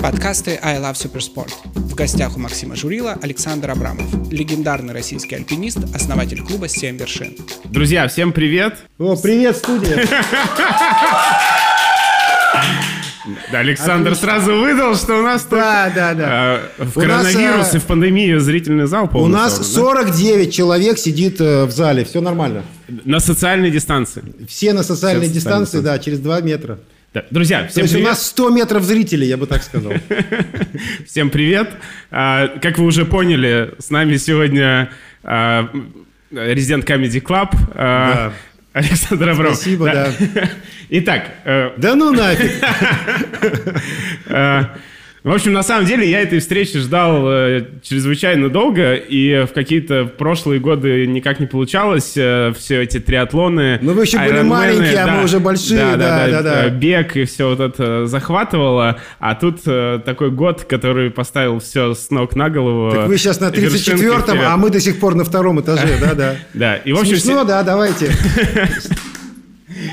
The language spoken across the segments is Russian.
Подкасты I Love Supersport. В гостях у Максима Журила Александр Абрамов, легендарный российский альпинист, основатель клуба «Семь вершин». Друзья, всем привет! О, привет, студия! Да, Александр сразу выдал, что у нас тут Да, да, да. э, в У нас, коронавирус э, и в пандемию зрительный зал У полный. нас собран, 49 человек сидит э, в зале, все нормально. На социальной дистанции. Все на социальной Все дистанции, социальной да, через 2 метра. Да. Друзья, То всем есть у привет! нас 100 метров зрителей, я бы так сказал. Всем привет! А, Как вы уже поняли, с нами сегодня а, резидент Comedy Club а, Да. Александр Абрамов. Спасибо, да. Итак, э, Да ну нафиг! Э, В общем, на самом деле я этой встречи ждал э, чрезвычайно долго, и в какие-то прошлые годы никак не получалось. э, все эти триатлоны. Ну, вы еще были маленькие, а мы уже большие, да, да, да. э, Бег и все вот это захватывало. А тут э, такой год, который поставил все с ног на голову. Так вы сейчас на вершинки 34-м, вперед. а мы до сих пор на втором этаже, да, да. Да, и в общем, Смешно, да, давайте.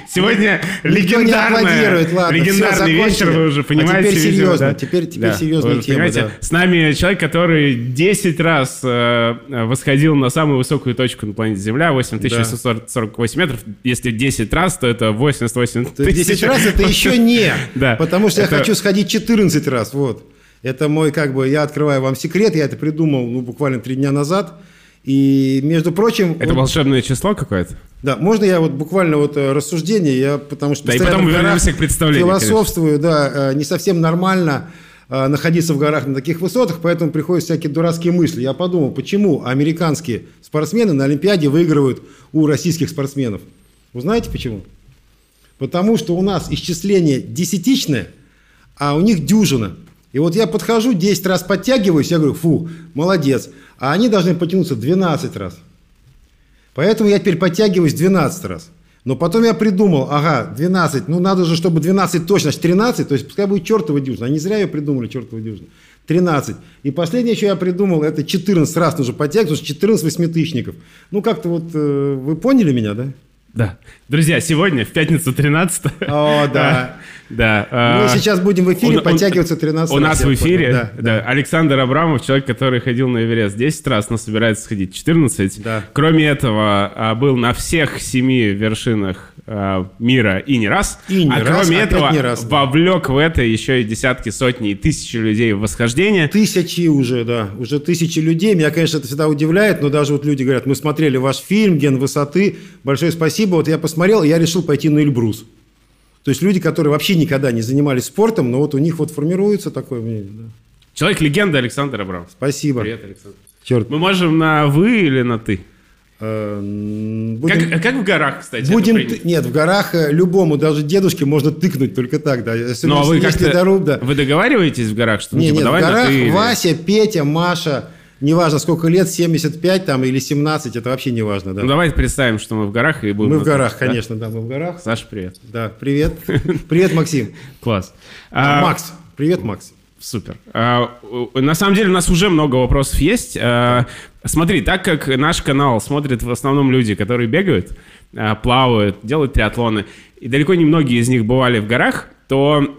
сегодня легендарный всё, вечер, вы уже А понимаете. теперь видимо, серьезно, да? теперь- теперь Да, серьезная тема, да. С нами человек, который 10 раз э, восходил на самую высокую точку на планете Земля, 8648 метров. Если 10 раз, то это 88 То есть 10 тысяч. раз это еще не. Да. Потому что Это- я хочу сходить 14 раз. Вот. Это мой, как бы, я открываю вам секрет. Я это придумал, ну, буквально три дня назад. И, между прочим... Это вот- волшебное число какое-то? Да, можно я вот буквально вот э, рассуждение, я потому что Да, и потом горах вернемся к представлению, Философствую, да, э, не совсем нормально э, находиться в горах на таких высотах, поэтому приходят всякие дурацкие мысли. Я подумал, почему американские спортсмены на Олимпиаде выигрывают у российских спортсменов? Вы знаете почему? Потому что у нас исчисление десятичное, а у них дюжина. И вот я подхожу, 10 раз подтягиваюсь, я говорю, фу, молодец. А они должны потянуться 12 раз. Поэтому я теперь подтягиваюсь 12 раз. Но потом я придумал, ага, 12, ну надо же, чтобы 12 точно, значит 13, то есть пускай будет чертова дюжина. Они зря ее придумали, чертова дюжина. 13. И последнее, что я придумал, это 14 раз нужно подтягивать, потому что 14 восьмитысячников. Ну как-то вот, э, вы поняли меня, да? Да. Друзья, сегодня, в пятницу 13 О, да. Да. Мы а, сейчас будем в эфире он- подтягиваться 13 У раз. нас в эфире. Да, да, Александр Абрамов, человек, который ходил на Эверест 10 раз, но собирается сходить 14. Да. Кроме этого, а, был на всех семи вершинах а, мира и не раз. И не а раз, кроме этого, не раз, да. вовлек в это еще и десятки, сотни и тысячи людей в восхождение. Тысячи уже, да, уже тысячи людей. Меня, конечно, это всегда удивляет, но даже вот люди говорят, мы смотрели ваш фильм «Ген высоты», большое спасибо. Вот я посмотрел, и я решил пойти на Эльбрус. То есть люди, которые вообще никогда не занимались спортом, но вот у них вот формируется такое мнение. да. Человек-легенда Александр Абрамов. Спасибо. Привет, Александр. Черт. Мы можем на «вы» или на «ты»? Э, Как, Будем, а как в горах, кстати, будем ты- нет, в горах э, любому, даже дедушке можно тыкнуть только так, да. Если, Ну, а вы если как-то... доруб, да. Вы договариваетесь в горах, что ну, Не, типа, нет, давай в горах «ты» Вася, Петя, Маша, неважно сколько лет, 75 там или 17, это вообще не важно, да. Ну, давайте представим, что мы в горах и будем... мы в горах, да? конечно, да, мы в горах. Саша, привет. Да, привет. Привет, Максим. Класс. А, А, Макс. Привет, Макс. Супер. А, на самом деле у нас уже много вопросов есть. А, смотри, так как наш канал смотрят в основном люди, которые бегают, плавают, делают триатлоны, и далеко не многие из них бывали в горах, то,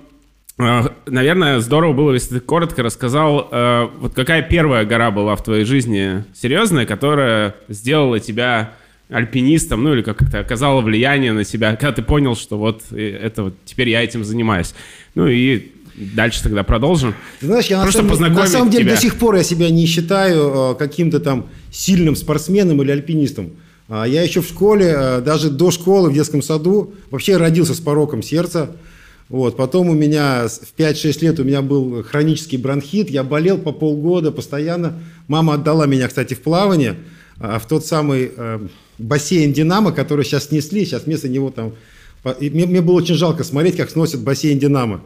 наверное, здорово было, если ты коротко рассказал, а, вот какая первая гора была в твоей жизни серьезная, которая сделала тебя альпинистом, ну или как это оказало влияние на себя, когда ты понял, что вот э, это вот теперь я этим занимаюсь. Ну и дальше тогда продолжим. Ты знаешь, я на Просто самом, на самом деле тебя. до сих пор я себя не считаю э, каким-то там сильным спортсменом или альпинистом. А Я еще в школе, э, даже до школы в детском саду, вообще родился с пороком сердца. Вот. Потом у меня в 5-6 лет у меня был хронический бронхит, я болел по полгода постоянно. Мама отдала меня, кстати, в плавание, а, в тот самый э, бассейн «Динамо», который сейчас снесли, сейчас вместо него там... мне, мне было очень жалко смотреть, как сносят бассейн «Динамо».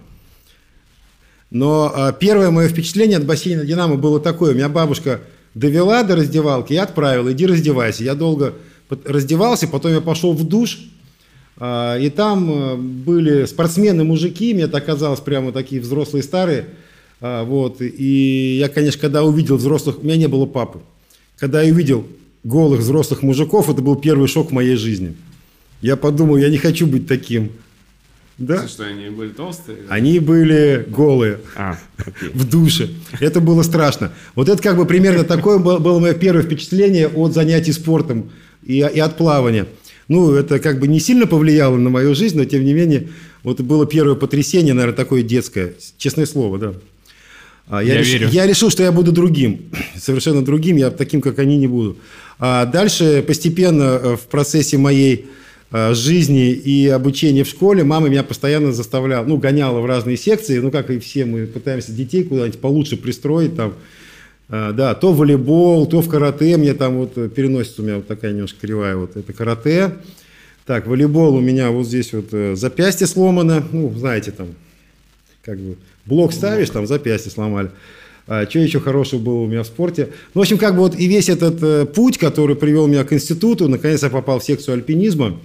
Но а, первое мое впечатление от бассейна «Динамо» было такое. Меня бабушка довела до раздевалки и отправила. Иди раздевайся. Я долго раздевался, потом я пошел в душ. А, и там а, были спортсмены-мужики, мне так казалось, прямо такие взрослые старые. А, вот. И я, конечно, когда увидел взрослых... У меня не было папы. Когда я увидел голых взрослых мужиков, это был первый шок в моей жизни. Я подумал, я не хочу быть таким. Да. Что, они были толстые? Они были голые. А, окей. в душе. Это было страшно. Вот это как бы примерно такое было, было мое первое впечатление от занятий спортом и, и от плавания. Ну, это как бы не сильно повлияло на мою жизнь, но тем не менее, вот было первое потрясение, наверное, такое детское. Честное слово, да. А, Я реш- верю. я решил, что я буду другим. Совершенно другим, я таким, как они, не буду. А дальше постепенно э, в процессе моей э, жизни и обучения в школе мама меня постоянно заставляла, ну, гоняла в разные секции, ну, как и все, мы пытаемся детей куда-нибудь получше пристроить там. А, Да, то волейбол, то в карате. Мне там вот э, переносится у меня вот такая немножко кривая. Вот это карате. Так, волейбол у меня вот здесь вот э, запястье сломано. Ну, знаете, там, как бы, блок ставишь, там запястье сломали. А, что еще хорошего было у меня в спорте? Ну, в общем, как бы вот и весь этот э, путь, который привел меня к институту, наконец я попал в секцию альпинизма.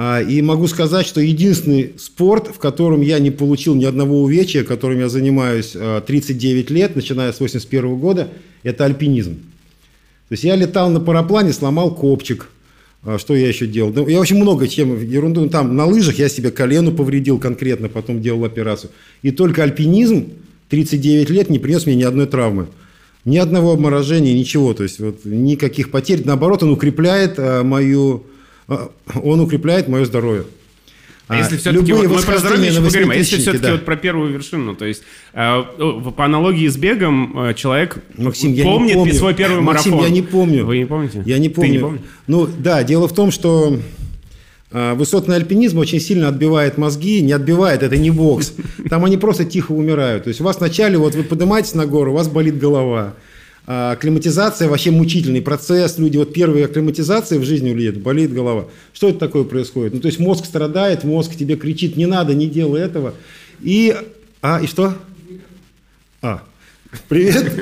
А, И могу сказать, что единственный спорт, в котором я не получил ни одного увечья, которым я занимаюсь а, 39 лет, начиная с 81 года, это альпинизм. То есть я летал на параплане, сломал копчик. А, Что я еще делал? Я очень много чем, ерунду. Ну, Там на лыжах я себе колено повредил конкретно, потом делал операцию. И только альпинизм 39 лет не принес мне ни одной травмы. Ни одного обморожения, ничего. То есть вот никаких потерь. Наоборот, он укрепляет а, мою... а, Он укрепляет мое здоровье. А если все-таки, вот мы про здоровье еще поговорим, а если все-таки да. вот про первую вершину, то есть э, по аналогии с бегом э, человек Максим, я не помнит помню. свой первый Максим, марафон. я не помню. Вы не помните? Я не помню. Ты не помнишь? Ну да, дело в том, что а, высотный альпинизм очень сильно отбивает мозги, не отбивает, это не бокс. Там они просто тихо умирают. То есть у вас вначале, вот вы поднимаетесь на гору, у вас болит голова. А, Акклиматизация вообще мучительный процесс. Люди вот первые акклиматизации в жизни улетят, болит голова. Что это такое происходит? Ну, то есть мозг страдает, мозг тебе кричит, не надо, не делай этого. И, а, и что? А, привет.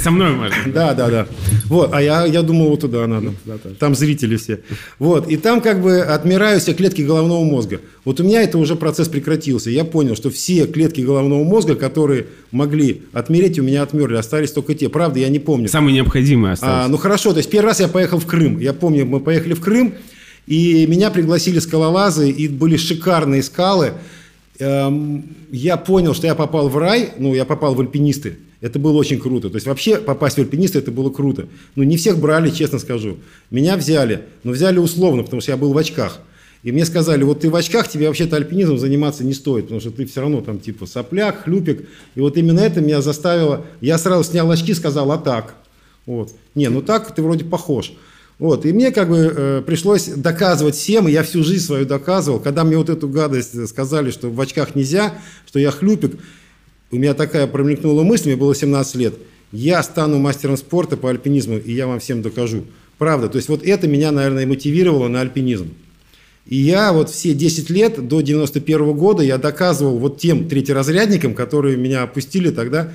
Со мной можно. Да, да, да. Вот, а я, я думал, вот туда надо. Там зрители все. Вот, и там как бы отмирают все клетки головного мозга. Вот у меня это уже процесс прекратился. Я понял, что все клетки головного мозга, которые могли отмереть, у меня отмерли. Остались только те. Правда, я не помню. Самые необходимые А, остались. ну хорошо, то есть первый раз я поехал в Крым. Я помню, мы поехали в Крым, и меня пригласили скалолазы, и были шикарные скалы. Эм, Я понял, что я попал в рай, ну, я попал в альпинисты. Это было очень круто. То есть вообще попасть в альпинисты это было круто. Ну, не всех брали, честно скажу. Меня взяли, но взяли условно, потому что я был в очках. И мне сказали, вот ты в очках, тебе вообще-то альпинизмом заниматься не стоит, потому что ты все равно там типа сопляк, хлюпик. И вот именно это меня заставило... Я сразу снял очки, сказал, а так? Вот. Не, ну так ты вроде похож. Вот. И мне как бы э, пришлось доказывать всем, и я всю жизнь свою доказывал. Когда мне вот эту гадость сказали, что в очках нельзя, что я хлюпик, у меня такая промелькнула мысль, мне было 17 лет. Я стану мастером спорта по альпинизму, и я вам всем докажу. Правда. То есть вот это меня, наверное, и мотивировало на альпинизм. И я вот все 10 лет до 91 года я доказывал вот тем третьеразрядникам, которые меня опустили тогда.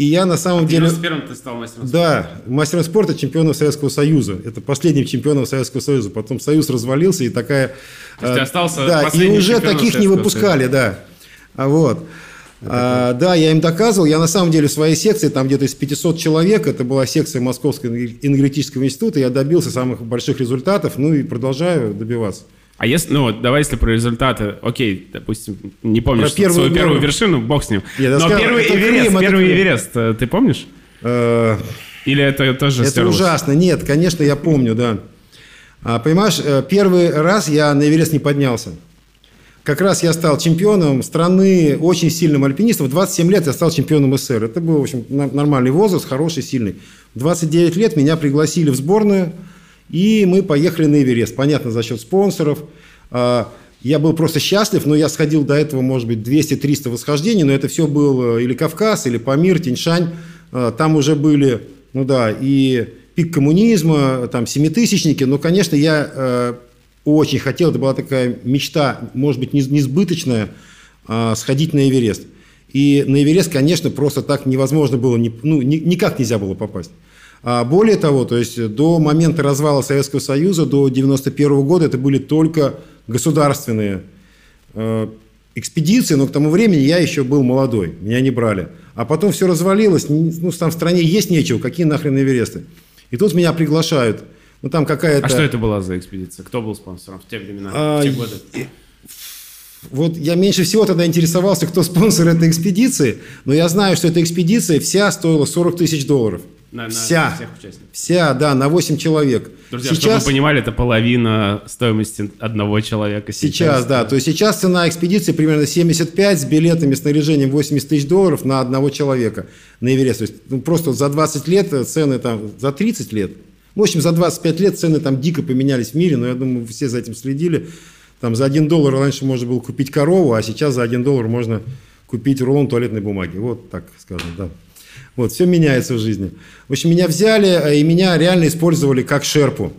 И я на самом деле... первым ты стал мастером Да, мастером спорта чемпионов Советского Союза. Это последним чемпионом Советского Союза. Потом Союз развалился, и такая... То есть ты э, остался Да, и уже чемпионом таких не выпускали, да. А вот. А, да, я им доказывал. Я на самом деле в своей секции, там где-то из 500 человек, это была секция Московского энергетического института, я добился самых больших результатов, ну и продолжаю добиваться. А если, ну вот, давай если про результаты, окей, допустим, не помнишь Про первую свою первую вершину, бог с ним. Я Но сказал, первый Крым, Эверест, это первый Крым. Эверест, э, ты помнишь? Э, Или это тоже Это стерлось? ужасно. Нет, конечно, я помню, да. А, понимаешь, э, первый раз я на Эверест не поднялся. Как раз я стал чемпионом страны, очень сильным альпинистом. В 27 лет я стал чемпионом СССР. Это был, в общем, нормальный возраст, хороший, сильный. В 29 лет меня пригласили в сборную, и мы поехали на Эверест. Понятно, за счет спонсоров. А, Я был просто счастлив, но я сходил до этого, может быть, 200-300 восхождений, но это все был э, или Кавказ, или Памир, Тиньшань. А, Там уже были, ну да, и пик коммунизма, там, семитысячники. Но, конечно, я э, очень хотел, это была такая мечта, может быть, не- несбыточная, а, сходить на Эверест. И на Эверест, конечно, просто так невозможно было, ну, ни- никак нельзя было попасть. А более того, то есть до момента развала Советского Союза, до 91 года, это были только государственные э, экспедиции, но к тому времени я еще был молодой, меня не брали. А потом все развалилось, ну, там в стране есть нечего, какие нахрен Эвересты. И тут меня приглашают, ну, там какая-то... А что это была за экспедиция? Кто был спонсором в те времена, А, в те годы? вот я меньше всего тогда интересовался, кто спонсор этой экспедиции, но я знаю, что эта экспедиция вся стоила 40 тысяч долларов. На, на вся. всех участников. Вся, да, на 8 человек. Друзья, чтобы вы понимали, это половина стоимости одного человека сейчас. Сейчас, да. То есть сейчас цена экспедиции примерно 75 с билетами, снаряжением 80 тысяч долларов на одного человека на Эверест. То есть ну, просто за 20 лет цены там, за 30 лет, в общем, за 25 лет цены там дико поменялись в мире, но я думаю, все за этим следили. Там за 1 доллар раньше можно было купить корову, а сейчас за 1 доллар можно купить рулон туалетной бумаги. Вот так скажем, да. Вот, все меняется в жизни. В общем, меня взяли, э, и меня реально использовали как шерпу.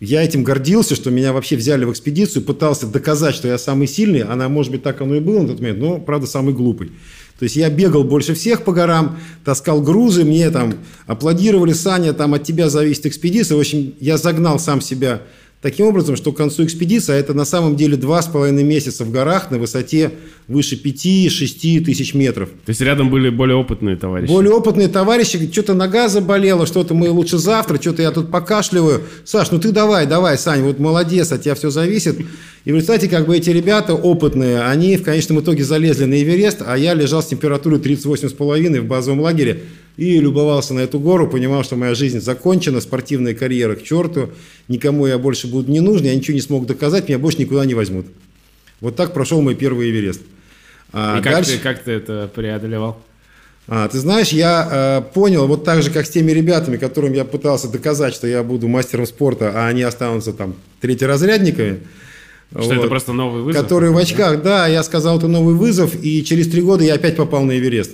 Я этим гордился, что меня вообще взяли в экспедицию, пытался доказать, что я самый сильный. Она, может быть, так оно и было на тот момент, но, правда, самый глупый. То есть я бегал больше всех по горам, таскал грузы, мне там аплодировали, Саня, там от тебя зависит экспедиция. В общем, я загнал сам себя Таким образом, что к концу экспедиции, а это на самом деле два с половиной месяца в горах на высоте выше 5-6 тысяч метров. То есть рядом были более опытные товарищи? Более опытные товарищи, что-то нога заболела, что-то мы лучше завтра, что-то я тут покашливаю. Саш, ну ты давай, давай, Сань, вот молодец, от тебя все зависит. И в результате как бы эти ребята опытные, они в конечном итоге залезли на Эверест, а я лежал с температурой 38,5 в базовом лагере и любовался на эту гору, понимал, что моя жизнь закончена, спортивная карьера к черту, никому я больше буду не нужен, я ничего не смог доказать, меня больше никуда не возьмут. Вот так прошел мой первый Эверест. А и дальше... как, ты, как ты это преодолевал? А, ты знаешь, я э, понял, вот так же, как с теми ребятами, которым я пытался доказать, что я буду мастером спорта, а они останутся там третьеразрядниками. Что вот, это просто новый вызов? Которые в очках, да, я сказал, это новый вызов, и через три года я опять попал на Эверест.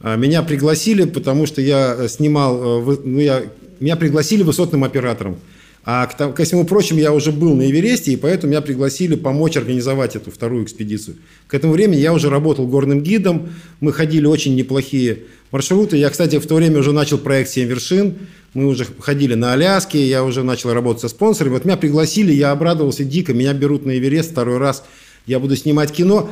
А, меня пригласили, потому что я э, снимал, э, ну, я, меня пригласили высотным оператором. А к, ко всему прочему, я уже был на Эвересте, и поэтому меня пригласили помочь организовать эту вторую экспедицию. К этому времени я уже работал горным гидом, мы ходили очень неплохие маршруты. Я, кстати, в то время уже начал проект «Семь вершин», мы уже ходили на Аляске, я уже начал работать со спонсорами. Вот меня пригласили, я обрадовался дико, меня берут на Эверест второй раз, я буду снимать кино.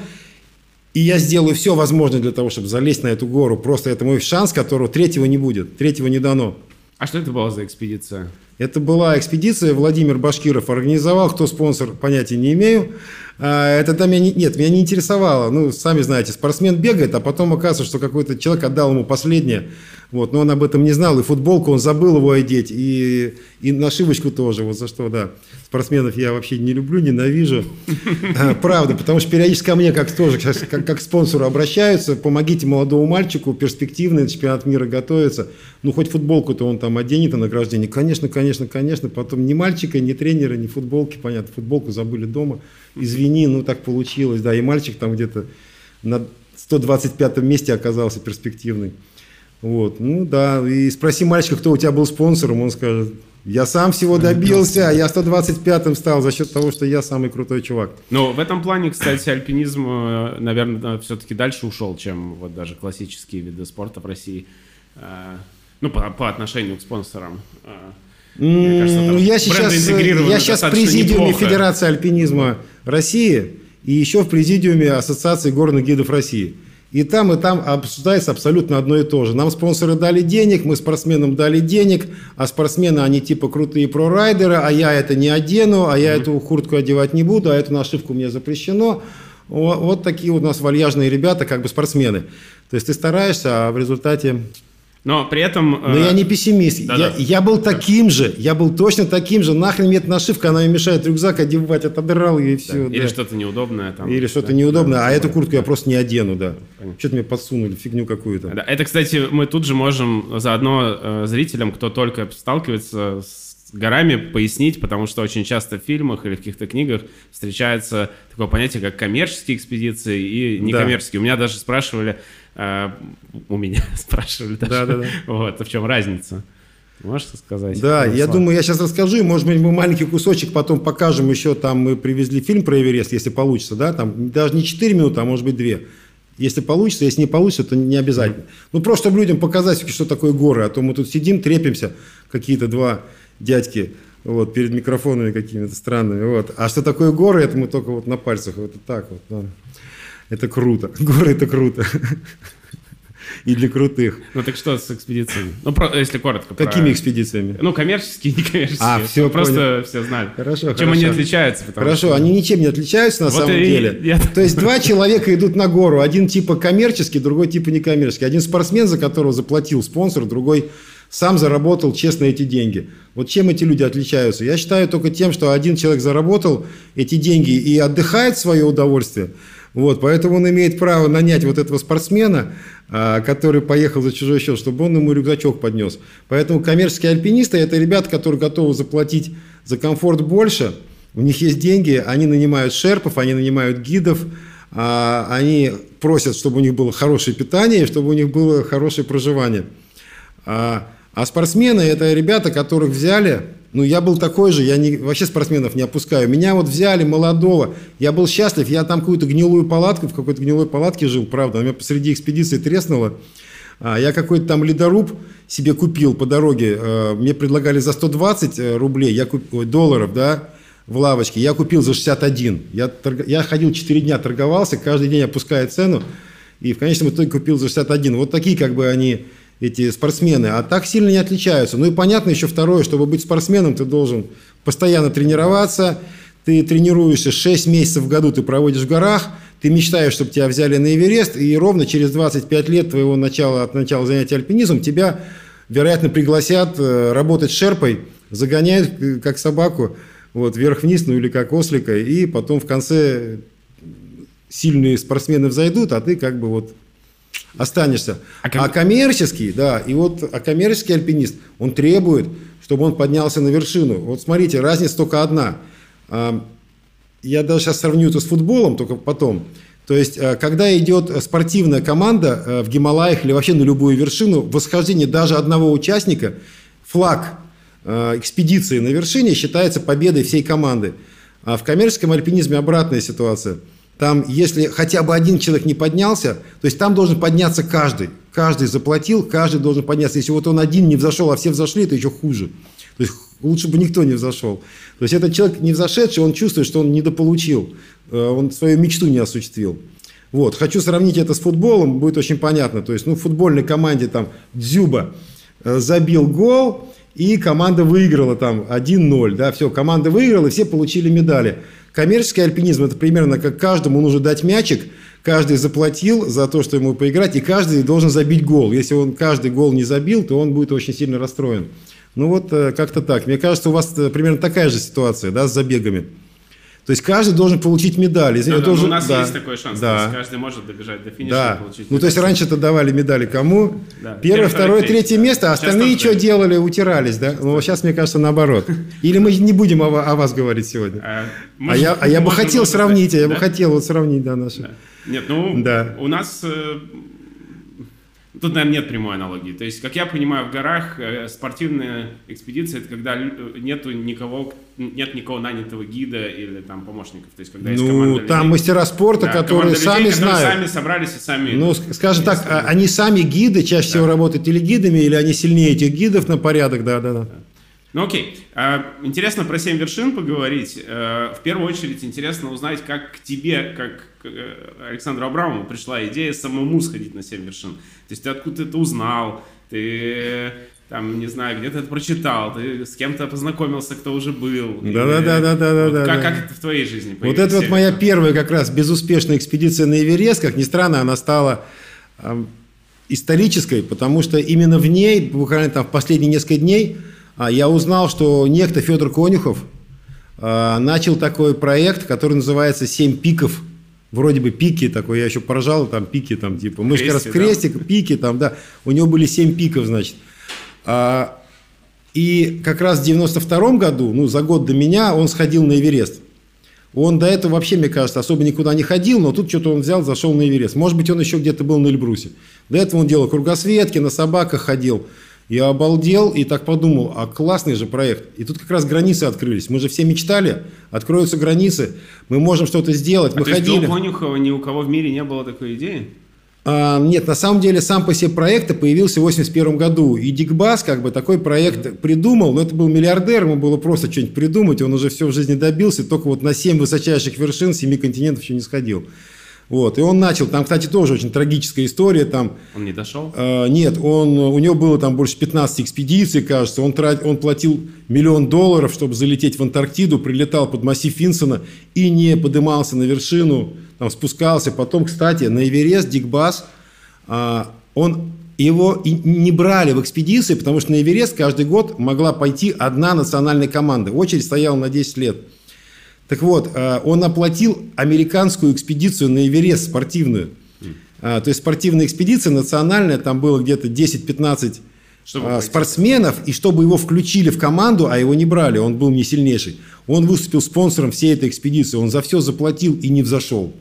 И я сделаю все возможное для того, чтобы залезть на эту гору. Просто это мой шанс, которого третьего не будет, третьего не дано. А что это была за экспедиция? Это была экспедиция, Владимир Башкиров организовал, кто спонсор, понятия не имею. А, это там меня не, нет, меня не интересовало. Ну, сами знаете, спортсмен бегает, а потом оказывается, что какой-то человек отдал ему последнее. Вот, но он об этом не знал, и футболку он забыл его одеть, и, и нашивочку тоже, вот за что, да. Спортсменов я вообще не люблю, ненавижу. А, правда, потому что периодически ко мне как тоже, как, как к спонсору обращаются, помогите молодому мальчику, перспективный чемпионат мира готовится, ну, хоть футболку-то он там оденет на награждение. Конечно, конечно, конечно, потом ни мальчика, ни тренера, ни футболки, понятно, футболку забыли дома, извини, ну, так получилось, да, и мальчик там где-то на 125 месте оказался перспективный. Вот, ну да, и спроси мальчика, кто у тебя был спонсором, он скажет, я сам всего добился, а я 125-м стал за счет того, что я самый крутой чувак. Ну, в этом плане, кстати, альпинизм, э, наверное, все-таки дальше ушел, чем вот даже классические виды спорта в России. Э, ну, по, по отношению к спонсорам. Э, мне кажется, я сейчас, я сейчас в президиуме неплохо. Федерации альпинизма России и еще в президиуме Ассоциации горных гидов России. И там, и там обсуждается абсолютно одно и то же. Нам спонсоры дали денег, мы спортсменам дали денег, а спортсмены, они типа крутые прорайдеры, а я это не одену, а я mm-hmm. эту куртку одевать не буду, а эту нашивку мне запрещено. Вот, вот такие у нас вальяжные ребята, как бы спортсмены. То есть ты стараешься, а в результате но при этом... Но э... я не пессимист. Да, я, да. я был таким же. Я был точно таким же. Нахрен мне эта нашивка, она мне мешает рюкзак одевать. Отодрал ее и все. Да. Или да. что-то неудобное. Там, Или что-то да, неудобное. Да, а эту куртку я просто не одену, да. Что-то мне подсунули, фигню какую-то. Да. Это, кстати, мы тут же можем заодно э, зрителям, кто только сталкивается с горами, пояснить, потому что очень часто в фильмах или в каких-то книгах встречается такое понятие, как коммерческие экспедиции и некоммерческие. Да. У меня даже спрашивали, у меня спрашивали даже. Да, да, да. Вот, а в чем разница? Можешь сказать? Да, я слова? думаю, я сейчас расскажу, может быть, мы маленький кусочек потом покажем еще, там мы привезли фильм про Эверест, если получится, да, там даже не 4 минуты, а может быть 2. Если получится, если не получится, то не обязательно. Ну, просто чтобы людям показать, что такое горы, а то мы тут сидим, трепимся, какие-то два дядьки, вот, перед микрофонами какими-то странными, вот. А что такое горы, это мы только вот на пальцах, вот так вот, да. Это круто. Горы это круто. и для крутых. Ну так что с экспедициями? Ну, про, если коротко. Какими про... экспедициями? Ну, коммерческие, некоммерческие. А, все, Просто понял. все знали. Хорошо, Чем хорошо. они отличаются? Хорошо, что- они ничем не отличаются на Вот самом и деле. я- То есть два человека идут на гору. Один типа коммерческий, другой типа некоммерческий. Один спортсмен, за которого заплатил спонсор, другой сам заработал честно эти деньги. Вот чем эти люди отличаются? Я считаю только тем, что один человек заработал эти деньги и отдыхает в свое удовольствие. Вот, поэтому он имеет право нанять вот этого спортсмена, а, который поехал за чужой счет, чтобы он ему рюкзачок поднес. Поэтому коммерческие альпинисты – это ребята, которые готовы заплатить за комфорт больше, у них есть деньги, они нанимают шерпов, они нанимают гидов, а, они просят, чтобы у них было хорошее питание, чтобы у них было хорошее проживание. А, а спортсмены – это ребята, которых взяли, ну, я был такой же, я не, вообще спортсменов не опускаю. Меня вот взяли молодого, я был счастлив, я там какую-то гнилую палатку, в какой-то гнилой палатке жил, правда, она меня посреди экспедиции треснула. А, Я какой-то там ледоруб себе купил по дороге, э, мне предлагали за 120 э, рублей, я куп- ой, долларов, да, в лавочке, я купил за 61. Я, торг- я ходил 4 дня, торговался, каждый день опуская цену, и в конечном итоге купил за 61. Вот такие как бы они, эти спортсмены, а так сильно не отличаются. Ну и понятно еще второе, чтобы быть спортсменом, ты должен постоянно тренироваться, ты тренируешься 6 месяцев в году, ты проводишь в горах, ты мечтаешь, чтобы тебя взяли на Эверест, и ровно через 25 лет твоего начала, от начала занятия альпинизмом тебя, вероятно, пригласят э, работать шерпой, загоняют э, как собаку, вот, вверх-вниз, ну или как ослика, и потом в конце сильные спортсмены взойдут, а ты как бы вот останешься. А как- А коммерческий, да, и вот а коммерческий альпинист, он требует, чтобы он поднялся на вершину. Вот смотрите, разница только одна. А, Я даже сейчас сравню это с футболом, только потом. То есть, э, когда идет спортивная команда э, в Гималаях или вообще на любую вершину, восхождение даже одного участника, флаг экспедиции на вершине считается победой всей команды. А в коммерческом альпинизме обратная ситуация. Там, если хотя бы один человек не поднялся, то есть там должен подняться каждый. Каждый заплатил, каждый должен подняться. Если вот он один не взошел, а все взошли, это еще хуже. То есть лучше бы никто не взошел. То есть этот человек не взошедший, он чувствует, что он недополучил, э, он свою мечту не осуществил. Вот. Хочу сравнить это с футболом, будет очень понятно. То есть, ну, в футбольной команде там Дзюба э, забил гол, и команда выиграла там 1-0. Да, все, команда выиграла, и все получили медали. Коммерческий альпинизм – это примерно как каждому нужно дать мячик, каждый заплатил за то, что ему поиграть, и каждый должен забить гол. Если он каждый гол не забил, то он будет очень сильно расстроен. Ну вот э, как-то так. Мне кажется, у вас э, примерно такая же ситуация, да, с забегами. То есть каждый должен получить медаль. Если Да, да, должен- у нас да, есть такой шанс. Да. То есть каждый может добежать до финиша Да. и получить. Ну, то есть медаль. раньше-то давали медали кому? Да. Первое, Первое, второе, третье третье, место, а да. Сейчас остальные что делали? Утирались, да? Ну, сейчас, мне кажется, наоборот. Или мы не будем о, о вас говорить сегодня. А, А может, я, а я бы хотел сравнить, а я да? бы хотел вот сравнить, да, наши. Да. Нет, ну, Да. у нас... Тут, наверное, нет прямой аналогии. То есть, как я понимаю, в горах э, спортивная экспедиция это когда э, нету никого, нет никого нанятого гида или там помощников. То есть, когда есть Ну, людей. там мастера спорта, Да, которые команда сами людей, которые знают. сами собрались и сами. Ну, скажем так, Есть, а- они сами гиды, чаще всего работают или гидами, или они сильнее этих гидов на порядок, да, да, да. Ну окей, А, интересно про семь вершин поговорить. Э, В первую очередь интересно узнать, как к тебе, как к э, Александру Абрамову пришла идея самому сходить на семь вершин. То есть ты откуда это узнал, ты там, не знаю, где-то это прочитал, ты с кем-то познакомился, кто уже был. Да-да-да-да-да-да-да. Вот Как, как это в твоей жизни Вот появилось, это вот моя первая как раз безуспешная экспедиция на Эверест, как ни странно, она стала исторической, потому что именно в ней, буквально там в последние несколько дней, я узнал, что некто Федор Конюхов а, начал такой проект, который называется «Семь пиков». Вроде бы пики такой, я еще поражал, там пики там типа. Мы же как раз в крестик, пики там, да. У него были семь пиков, значит. А, и как раз в 92 году, ну, за год до меня, он сходил на Эверест. Он до этого вообще, мне кажется, особо никуда не ходил, но тут что-то он взял, зашел на Эверест. Может быть, он еще где-то был на Эльбрусе. До этого он делал кругосветки, на собаках ходил. Я обалдел и так подумал, а классный же проект. И тут как раз границы открылись. Мы же все мечтали, откроются границы, мы можем что-то сделать. А мы то есть ходили. до Конюхова ни у кого в мире не было такой идеи? А, нет, на самом деле сам по себе проект появился в 81 году. И Дикбас как бы такой проект придумал, но это был миллиардер, ему было просто что-нибудь придумать, он уже все в жизни добился, только вот на 7 высочайших вершин 7 континентов еще не сходил. Вот, и он начал, там, кстати, тоже очень трагическая история, там... Он не дошел? Э, нет, он, у него было там больше 15 экспедиций, кажется, он, трат, он платил миллион долларов, чтобы залететь в Антарктиду, прилетал под массив Финсона и не подымался на вершину, там спускался. Потом, кстати, на Эверест Дикбас, э, он его и не брали в экспедиции, потому что на Эверест каждый год могла пойти одна национальная команда. Очередь стояла на 10 лет. Так вот, э, он оплатил американскую экспедицию на Эверест спортивную. Mm. То есть спортивная экспедиция национальная, там было где-то 10-15 чтобы спортсменов, и чтобы его включили в команду, а его не брали, он был не сильнейший. Он выступил спонсором всей этой экспедиции, он за все заплатил и не взошел.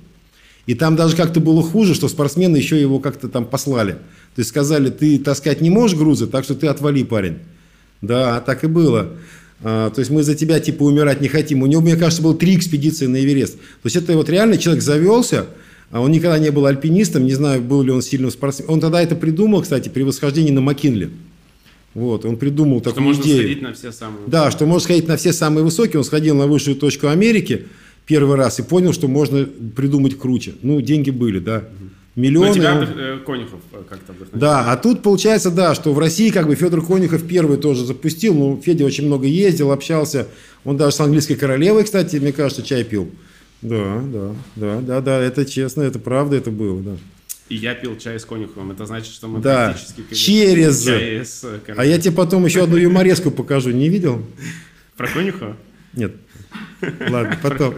И там даже как-то было хуже, что спортсмены еще его как-то там послали. То есть сказали, ты таскать не можешь грузы, так что ты отвали, парень. Да, так и было. А, то есть мы за тебя типа умирать не хотим. У него, мне кажется, было три экспедиции на Эверест. То есть это вот реально человек завелся, а он никогда не был альпинистом, не знаю, был ли он сильным спортсменом. Он тогда это придумал, кстати, при восхождении на Макинли. Вот, он придумал что такую можно идею. сходить на все самые Да, что можно сходить на все самые высокие. Он сходил на высшую точку Америки первый раз и понял, что можно придумать круче. Ну, деньги были, да. Миллионы. Но тебя он- э, Конюхов э, как-то вдохновил. Да, а тут получается, да, что в России как бы Федор Конюхов первый тоже запустил, ну, Федя очень много ездил, общался, он даже с английской королевой, кстати, мне кажется, чай пил. Да, да, да, да, да, это честно, это правда, это было, да. И я пил чай с Конюховым. Это значит, что мы Да, практически... как- через. Чай с, э, А я тебе потом еще одну юмореску покажу, не видел? Про Конюхова? Нет. Ладно, потом.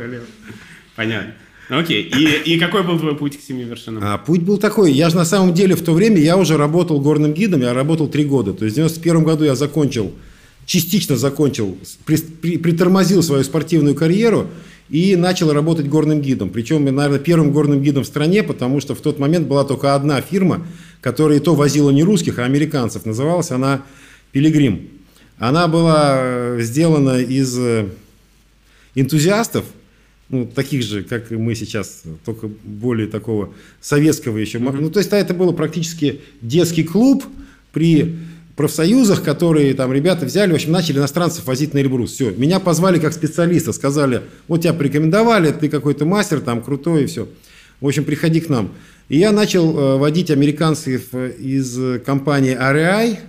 Понятно. Окей. И, и какой был твой путь к семи вершинам? А путь был такой. Я же на самом деле в то время я уже работал горным гидом, я работал три года. То есть в 91 году я закончил, частично закончил, при- при- притормозил свою спортивную карьеру и начал работать горным гидом. Причем, наверное, первым горным гидом в стране, потому что в тот момент была только одна фирма, которая и то возила не русских, а американцев. Называлась она «Пилигрим». Она была э, сделана из э, энтузиастов, ну, таких же, как и мы сейчас, только более такого советского еще. Ну, то есть, да, это было практически детский клуб при профсоюзах, которые там ребята взяли, в общем, начали иностранцев возить на Эльбрус. Все, меня позвали как специалиста, сказали, вот тебя порекомендовали, ты какой-то мастер, там, крутой и все. В общем, приходи к нам. И я начал э, водить американцев э, из компании REI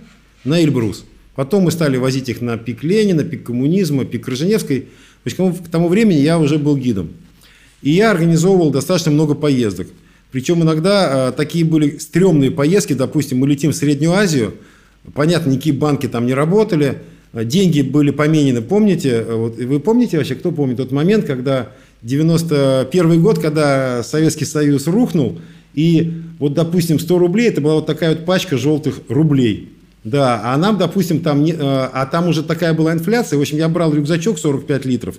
на Эльбрус. Потом мы стали возить их на пик Ленина, пик коммунизма, пик Крыженевской. То есть к тому- времени я уже был гидом. И я организовывал достаточно много поездок. Причем иногда э, такие были стрёмные поездки, допустим, мы летим в Среднюю Азию, понятно, никакие банки там не работали, деньги были поменены, помните? Э, Вот, вы помните вообще, кто помнит тот момент, когда 91 год, когда Советский Союз рухнул, и вот, допустим, 100 рублей, это была вот такая вот пачка желтых рублей. Да, а нам, допустим, там, не, э, а там уже такая была инфляция, в общем, я брал рюкзачок 45 литров,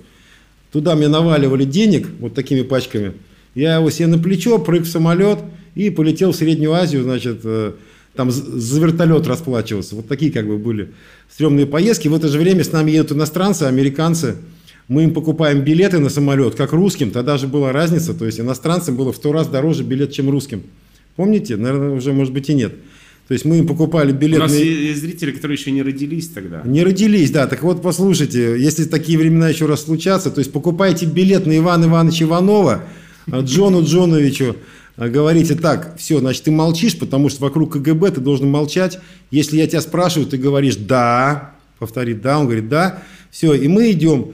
Туда мне наваливали денег вот такими пачками. Я его себе на плечо, прыг в самолет и полетел в Среднюю Азию, значит, э, там за вертолет расплачивался. Вот такие как бы были стрёмные поездки. В это же время с нами едут иностранцы, американцы. Мы им покупаем билеты на самолет, как русским. Тогда же была разница. То есть иностранцам было в сто раз дороже билет, чем русским. Помните? Наверное, уже, может быть, и нет. То есть мы им покупали У билет нас на- есть зрители, которые еще не родились тогда. не родились, да. Так вот, послушайте, если такие времена еще раз случатся, то есть покупайте билет на Ивана Ивановича Иванова, а Джону Джоновичу, а, говорите так, все, значит, ты молчишь, потому что вокруг КГБ ты должен молчать. Если я тебя спрашиваю, ты говоришь «да», повтори «да», он говорит «да», все, и мы идем.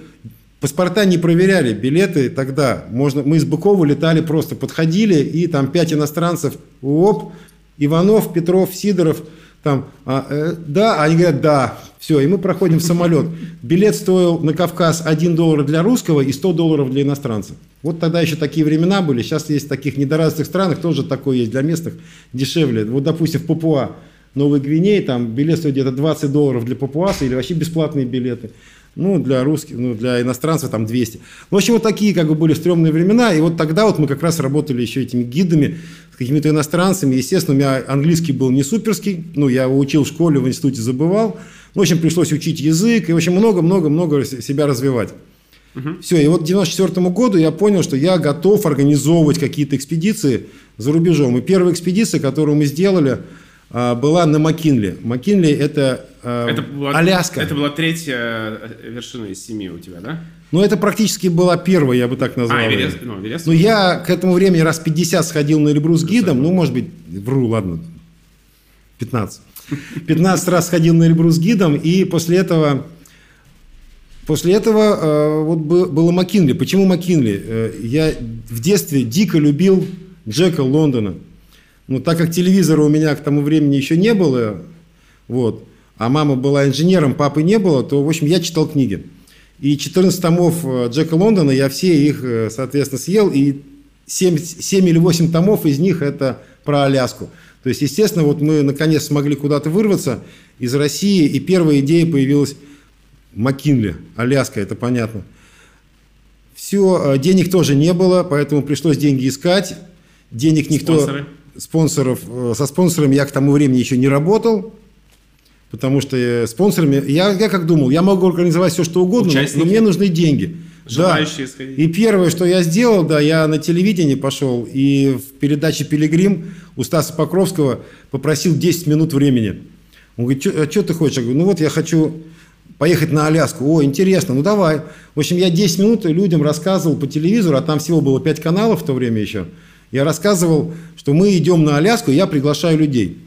Паспорта не проверяли, билеты тогда. Можно, мы из Быкова летали просто, подходили, и там пять иностранцев, оп, Иванов, Петров, Сидоров, там, а, э, да, они говорят, да, все, и мы проходим в самолет. Билет стоил на Кавказ 1 доллар для русского и 100 долларов для иностранцев. Вот тогда еще такие времена были, сейчас есть в таких недоразвитых странах, тоже такое есть для местных, дешевле. Вот, допустим, в Папуа, Новой Гвинеи, там билет стоит где-то 20 долларов для папуаса или вообще бесплатные билеты. Ну, для русских, ну, для иностранцев там 200. Ну, в общем, вот такие как бы были стрёмные времена. И вот тогда вот мы как раз работали еще этими гидами какими-то иностранцами. Естественно, у меня английский был не суперский. Ну, я его учил в школе, в институте забывал. Ну, в общем, пришлось учить язык. И, в общем, много-много-много себя развивать. Все, и вот к 94 году я понял, что я готов организовывать какие-то экспедиции за рубежом. И первая экспедиция, которую мы сделали, а, была на Макинли. Макинли – это, а, Это была, Аляска. Это была третья э, вершина из семи у тебя, да? Ну, это практически была первая, я бы так назвал. А. Эверест, ну, Эверест. Ну, я к этому времени раз 50 сходил на Эльбрус гидом, ну, может быть, вру, ладно, 15. 15 раз ходил на Эльбрус гидом, и после этого, после этого э, вот бы- было Маккинли. Почему Маккинли? Э, я в детстве дико любил Джека Лондона. Ну, так как телевизора у меня к тому времени еще не было, вот, а мама была инженером, папы не было, то, в общем, я читал книги. И 14 томов э, Джека Лондона, я все их, э, соответственно, съел, и 7, 7 или 8 томов из них это про Аляску. То есть, естественно, вот мы наконец смогли куда-то вырваться из России, и первая идея появилась Маккинли, Аляска, это понятно. Все, денег тоже не было, поэтому пришлось деньги искать. Денег никто... Спонсоры? Спонсоров, э, со спонсорами я к тому времени еще не работал, потому что э, спонсорами... Я, я как думал, я могу организовать все, что угодно, но- но Участники? мне нужны деньги. Желающие сходить. И первое, что я сделал, да, я на телевидении пошел и в передаче «Пилигрим» у Стаса Покровского попросил 10 минут времени. Он говорит, что ты хочешь? Я говорю, ну вот я хочу поехать на Аляску. О, интересно, ну давай. В общем, я 10 минут людям рассказывал по телевизору, а там всего было 5 каналов в то время еще. Я рассказывал, что мы идем на Аляску, и я приглашаю людей.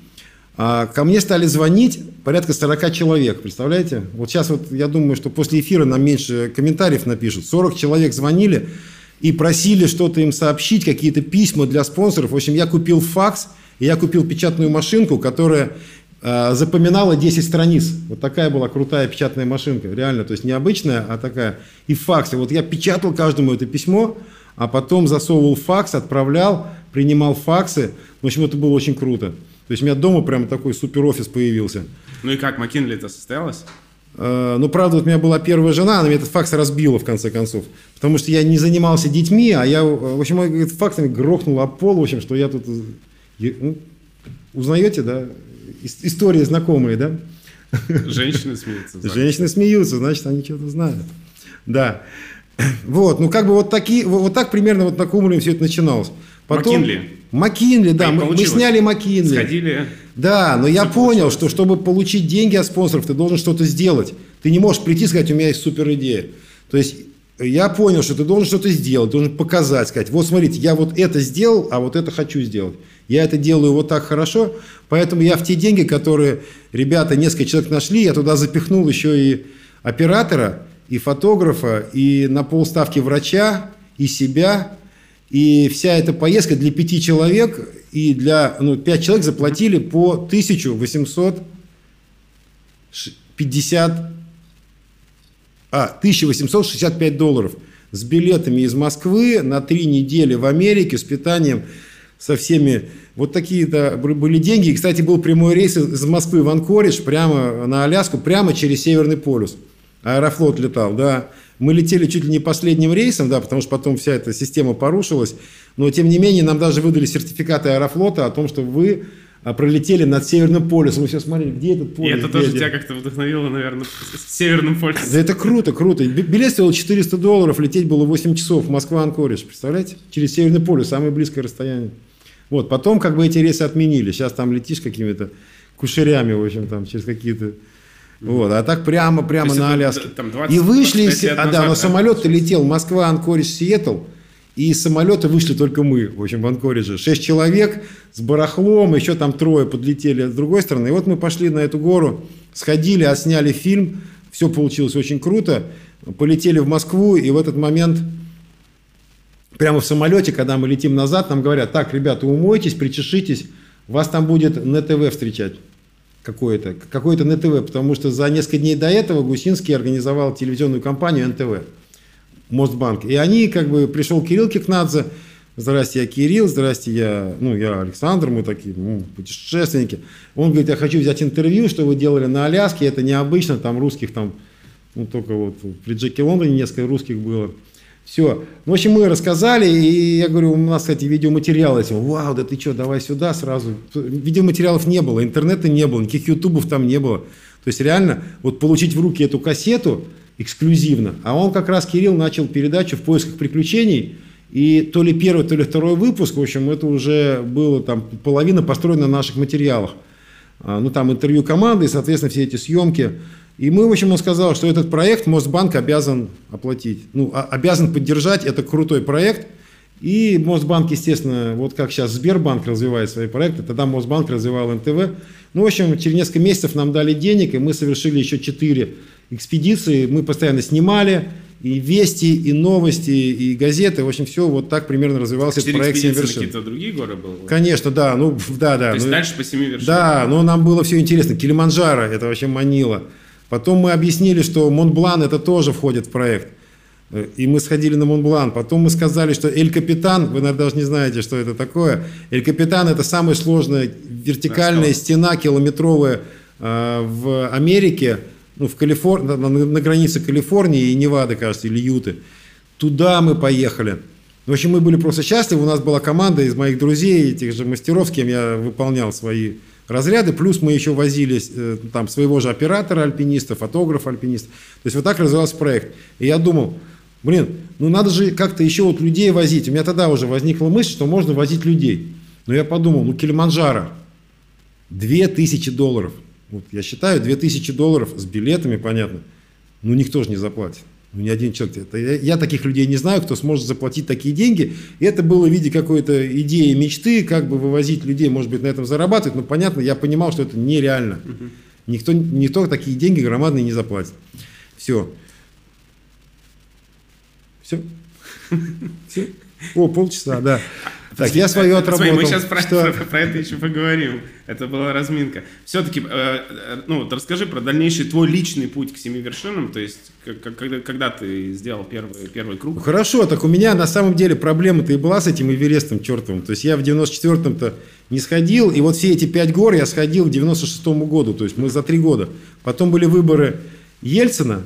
А ко мне стали звонить порядка 40 человек, представляете? Вот сейчас вот я думаю, что после эфира нам меньше комментариев напишут. 40 человек звонили и просили что-то им сообщить, какие-то письма для спонсоров. В общем, я купил факс, и я купил печатную машинку, которая э, запоминала 10 страниц. Вот такая была крутая печатная машинка, реально, то есть не обычная, а такая. И в факсе. Вот я печатал каждому это письмо, а потом засовывал факс, отправлял, принимал факсы. В общем, это было очень круто. То есть у меня дома прямо такой супер офис появился. Ну и как, Маккинли это состоялось? Э, Но правда, вот у меня была первая жена, она мне этот факс разбила в конце концов. Потому что я не занимался детьми, а я, в общем, говорит, факсами грохнул об пол, в общем, что я тут... э, ну, узнаете, да? Ис- Истории знакомые, да? Женщины смеются. да. Женщины смеются, значит, они что-то знают. Да. Вот, ну как бы вот такие, вот так примерно вот на уровне все это начиналось. Маккинли. Маккинли, да, мы, мы сняли Маккинли. Сходили. Да, но я понял, получилось. что чтобы получить деньги от спонсоров, ты должен что-то сделать. Ты не можешь прийти и сказать, у меня есть супер идея. То есть я понял, что ты должен что-то сделать, должен показать, сказать, вот смотрите, я вот это сделал, а вот это хочу сделать. Я это делаю вот так хорошо, поэтому я в те деньги, которые ребята, несколько человек нашли, я туда запихнул еще и оператора, и фотографа, и на полставки врача, и себя, и вся эта поездка для пяти человек, и для, ну, пять человек заплатили по 1850, а, 1865 долларов с билетами из Москвы на три недели в Америке, с питанием, со всеми. Вот такие-то были деньги. И, кстати, был прямой рейс из Москвы в Анкоридж, прямо на Аляску, прямо через Северный полюс. Аэрофлот летал, да. Мы летели чуть ли не последним рейсом, да, потому что потом вся эта система порушилась. Но, тем не менее, нам даже выдали сертификаты Аэрофлота о том, что вы а, пролетели над Северным полюсом. Мы все смотрели, где этот И полюс? это где, тоже где? тебя как-то вдохновило, наверное, с Северным полюсом. Да это круто, круто. Би- Билет стоил 400 долларов, лететь было 8 часов. Москва-Анкоридж, представляете? Через Северный полюс, самое близкое расстояние. Вот, потом как бы эти рейсы отменили. Сейчас там летишь какими-то кушерями, в общем, там, через какие-то... Вот, а так прямо, прямо на Аляске. там 20 и вышли, 25 из- лет а, да, но да? самолет летел Москва, Анкоридж, Сиэтл. И из самолета вышли только мы, в общем, в Анкоридже. Шесть человек с барахлом, еще там трое подлетели с другой стороны. И вот мы пошли на эту гору, сходили, отсняли фильм. Все получилось очень круто. Полетели в Москву, и в этот момент прямо в самолете, когда мы летим назад, нам говорят, так, ребята, умойтесь, причешитесь, вас там будет НТВ встречать какое-то, какое-то НТВ, потому что за несколько дней до этого Гусинский организовал телевизионную компанию НТВ, Мостбанк. И они, как бы, пришел Кирилл Кикнадзе, здрасте, я Кирилл, здрасте, я, ну, я Александр, мы такие, ну, путешественники. Он говорит, я хочу взять интервью, что вы делали на Аляске, это необычно, там русских там, ну, только вот при Джеке Лондоне несколько русских было. Все. Ну, в общем, мы рассказали, и я говорю, у нас, кстати, видеоматериалы есть. Вау, да ты что, давай сюда сразу. Видеоматериалов не было, интернета не было, никаких ютубов там не было. То есть реально вот получить в руки эту кассету эксклюзивно. А он как раз, Кирилл, начал передачу в поисках приключений. И то ли первый, то ли второй выпуск, в общем, это уже было там половина построена на наших материалах. А, Ну, там интервью команды, и, соответственно, все эти съемки. И мы, в общем, он сказал, что этот проект Мосбанк обязан оплатить. Ну, а, обязан поддержать. Это крутой проект. И Мосбанк, естественно, вот как сейчас Сбербанк развивает свои проекты, тогда Мосбанк развивал НТВ. Ну, в общем, через несколько месяцев нам дали денег, и мы совершили еще четыре экспедиции. Мы постоянно снимали, и вести, и новости, и газеты. В общем, все вот так примерно развивался этот проект «Семь вершин». какие-то другие горы были? Конечно, да. Ну, да, да. То есть ну, дальше по семи вершинам? Да, но нам было все интересно. Килиманджаро, это вообще манило. Потом мы объяснили, что Монблан это тоже входит в проект. И мы сходили на Монблан. Потом мы сказали, что Эль Капитан, вы, наверное, даже не знаете, что это такое. Эль Капитан это самая сложная вертикальная стена километровая э, в Америке ну, в Калифор... на, на границе Калифорнии и Невады, кажется, или Юты. Туда мы поехали. В общем, мы были просто счастливы. У нас была команда из моих друзей, этих же мастеров, с кем я выполнял свои разряды. Плюс мы еще возили э, там своего же оператора альпиниста, фотографа альпиниста. То есть вот так развивался проект. И я думал, блин, ну надо же как-то еще вот людей возить. У меня тогда уже возникла мысль, что можно возить людей. Но я подумал, ну Килиманджаро, 2000 долларов – вот я считаю, 2000 долларов с билетами, понятно, ну никто же не заплатит. Ну, ни один человек. Это, я, я таких людей не знаю, кто сможет заплатить такие деньги. И это было в виде какой-то идеи, мечты, как бы вывозить людей, может быть, на этом зарабатывать. Но понятно, я понимал, что это нереально. Никто, никто такие деньги громадные не заплатит. Все. Все. Все. О, полчаса, да. Так, я свое отработал. Смотри, мы сейчас про, про, про это еще поговорим. Это была разминка. Все-таки, э, э, ну вот расскажи про дальнейший твой личный путь к семи вершинам, то есть когда, когда ты сделал первый, первый круг. Ну, хорошо, так у меня на самом деле проблема-то и была с этим Эверестом чертовым. То есть я в 94-м-то не сходил, и вот все эти пять гор я сходил к 96-му году, то есть мы за три года. Потом были выборы Ельцина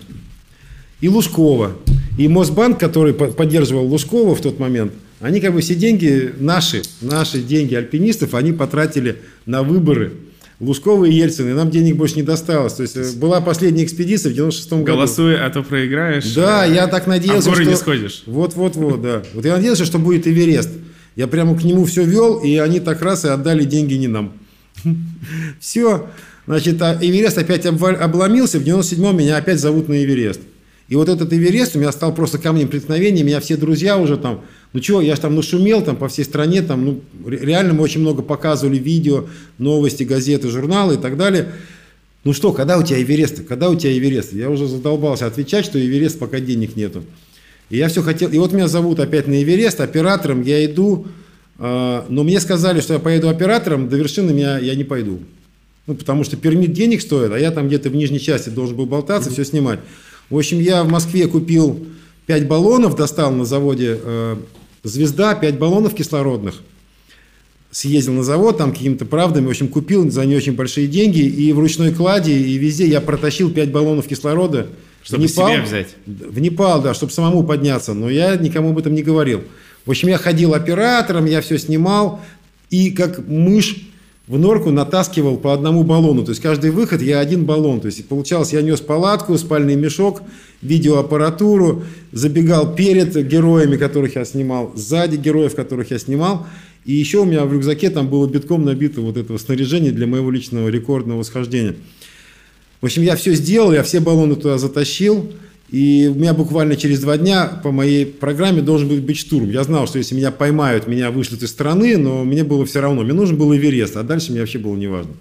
и Лужкова. И Мосбанк, который поддерживал Лужкова в тот момент – они как бы все деньги, наши, наши деньги альпинистов, они потратили на выборы. Лужкова и Ельцина, и нам денег больше не досталось. То есть э, была последняя экспедиция в 96-м году. Голосуй, а то проиграешь. Да, я так надеялся, а в горы что... не сходишь. Вот-вот-вот, да. Вот я надеялся, что будет Эверест. Я прямо к нему все вел, и они так раз и отдали деньги не нам. Все. Значит, а Эверест опять обломился, в 97-м меня опять зовут на Эверест. И вот этот Эверест у меня стал просто камнем преткновения, меня все друзья уже там, ну что, я же там нашумел там по всей стране, там, ну, реально мы очень много показывали видео, новости, газеты, журналы и так далее. Ну что, когда у тебя Эверест? Когда у тебя Эверест? Я уже задолбался отвечать, что Эверест пока денег нету. И я все хотел, и вот меня зовут опять на Эверест, оператором я иду, э, но мне сказали, что я поеду оператором, до вершины меня, я не пойду. Ну, потому что пермит денег стоит, а я там где-то в нижней части должен был болтаться, все снимать. В общем, я в Москве купил 5 баллонов, достал на заводе э, «Звезда», 5 баллонов кислородных. Съездил на завод, там какими-то правдами, в общем, купил за не очень большие деньги, и в ручной кладе, и везде я протащил 5 баллонов кислорода. Чтобы в Непал, себе взять? В Непал, да, чтобы самому подняться, но я никому об этом не говорил. В общем, я ходил оператором, я все снимал, и как мышь в норку натаскивал по одному баллону. То есть каждый выход я один баллон. То есть получалось, я нес палатку, спальный мешок, видеоаппаратуру, забегал перед героями, которых я снимал, сзади героев, которых я снимал. И еще у меня в рюкзаке там было битком набито вот этого снаряжения для моего личного рекордного восхождения. В общем, я все сделал, я все баллоны туда затащил. И у меня буквально через два дня по моей программе должен был быть штурм. Я знал, что если меня поймают, меня вышлют из страны, но мне было все равно. Мне нужен был Эверест, а дальше мне вообще было неважно.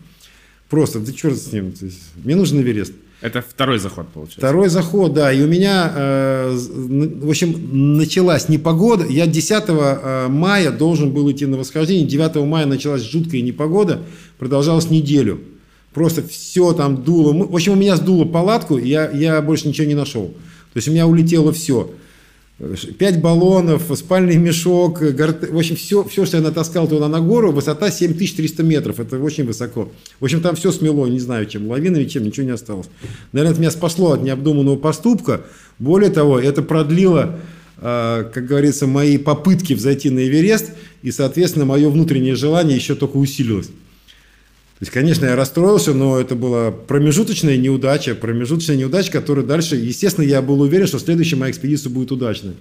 Просто, да черт с ним. Мне нужен Эверест. Это второй заход, получается? Второй заход, да. И у меня, э, в общем, началась непогода. Я 10 э, мая должен был идти на восхождение. 9 мая началась жуткая непогода. Продолжалась неделю. Просто все там дуло. В общем, у меня сдуло палатку, я, я больше ничего не нашел. То есть у меня улетело все. Пять баллонов, спальный мешок, горт... в общем, все, все, что я натаскал туда на гору, высота 7300 метров, это очень высоко. В общем, там все смело, не знаю чем, лавинами, чем, ничего не осталось. Наверное, это меня спасло от необдуманного поступка. Более того, это продлило, а, как говорится, мои попытки взойти на Эверест, и, соответственно, мое внутреннее желание еще только усилилось. Есть, конечно, я расстроился, но это была промежуточная неудача, промежуточная неудача, которая дальше, естественно, я был уверен, что следующая моя экспедиция будет удачной.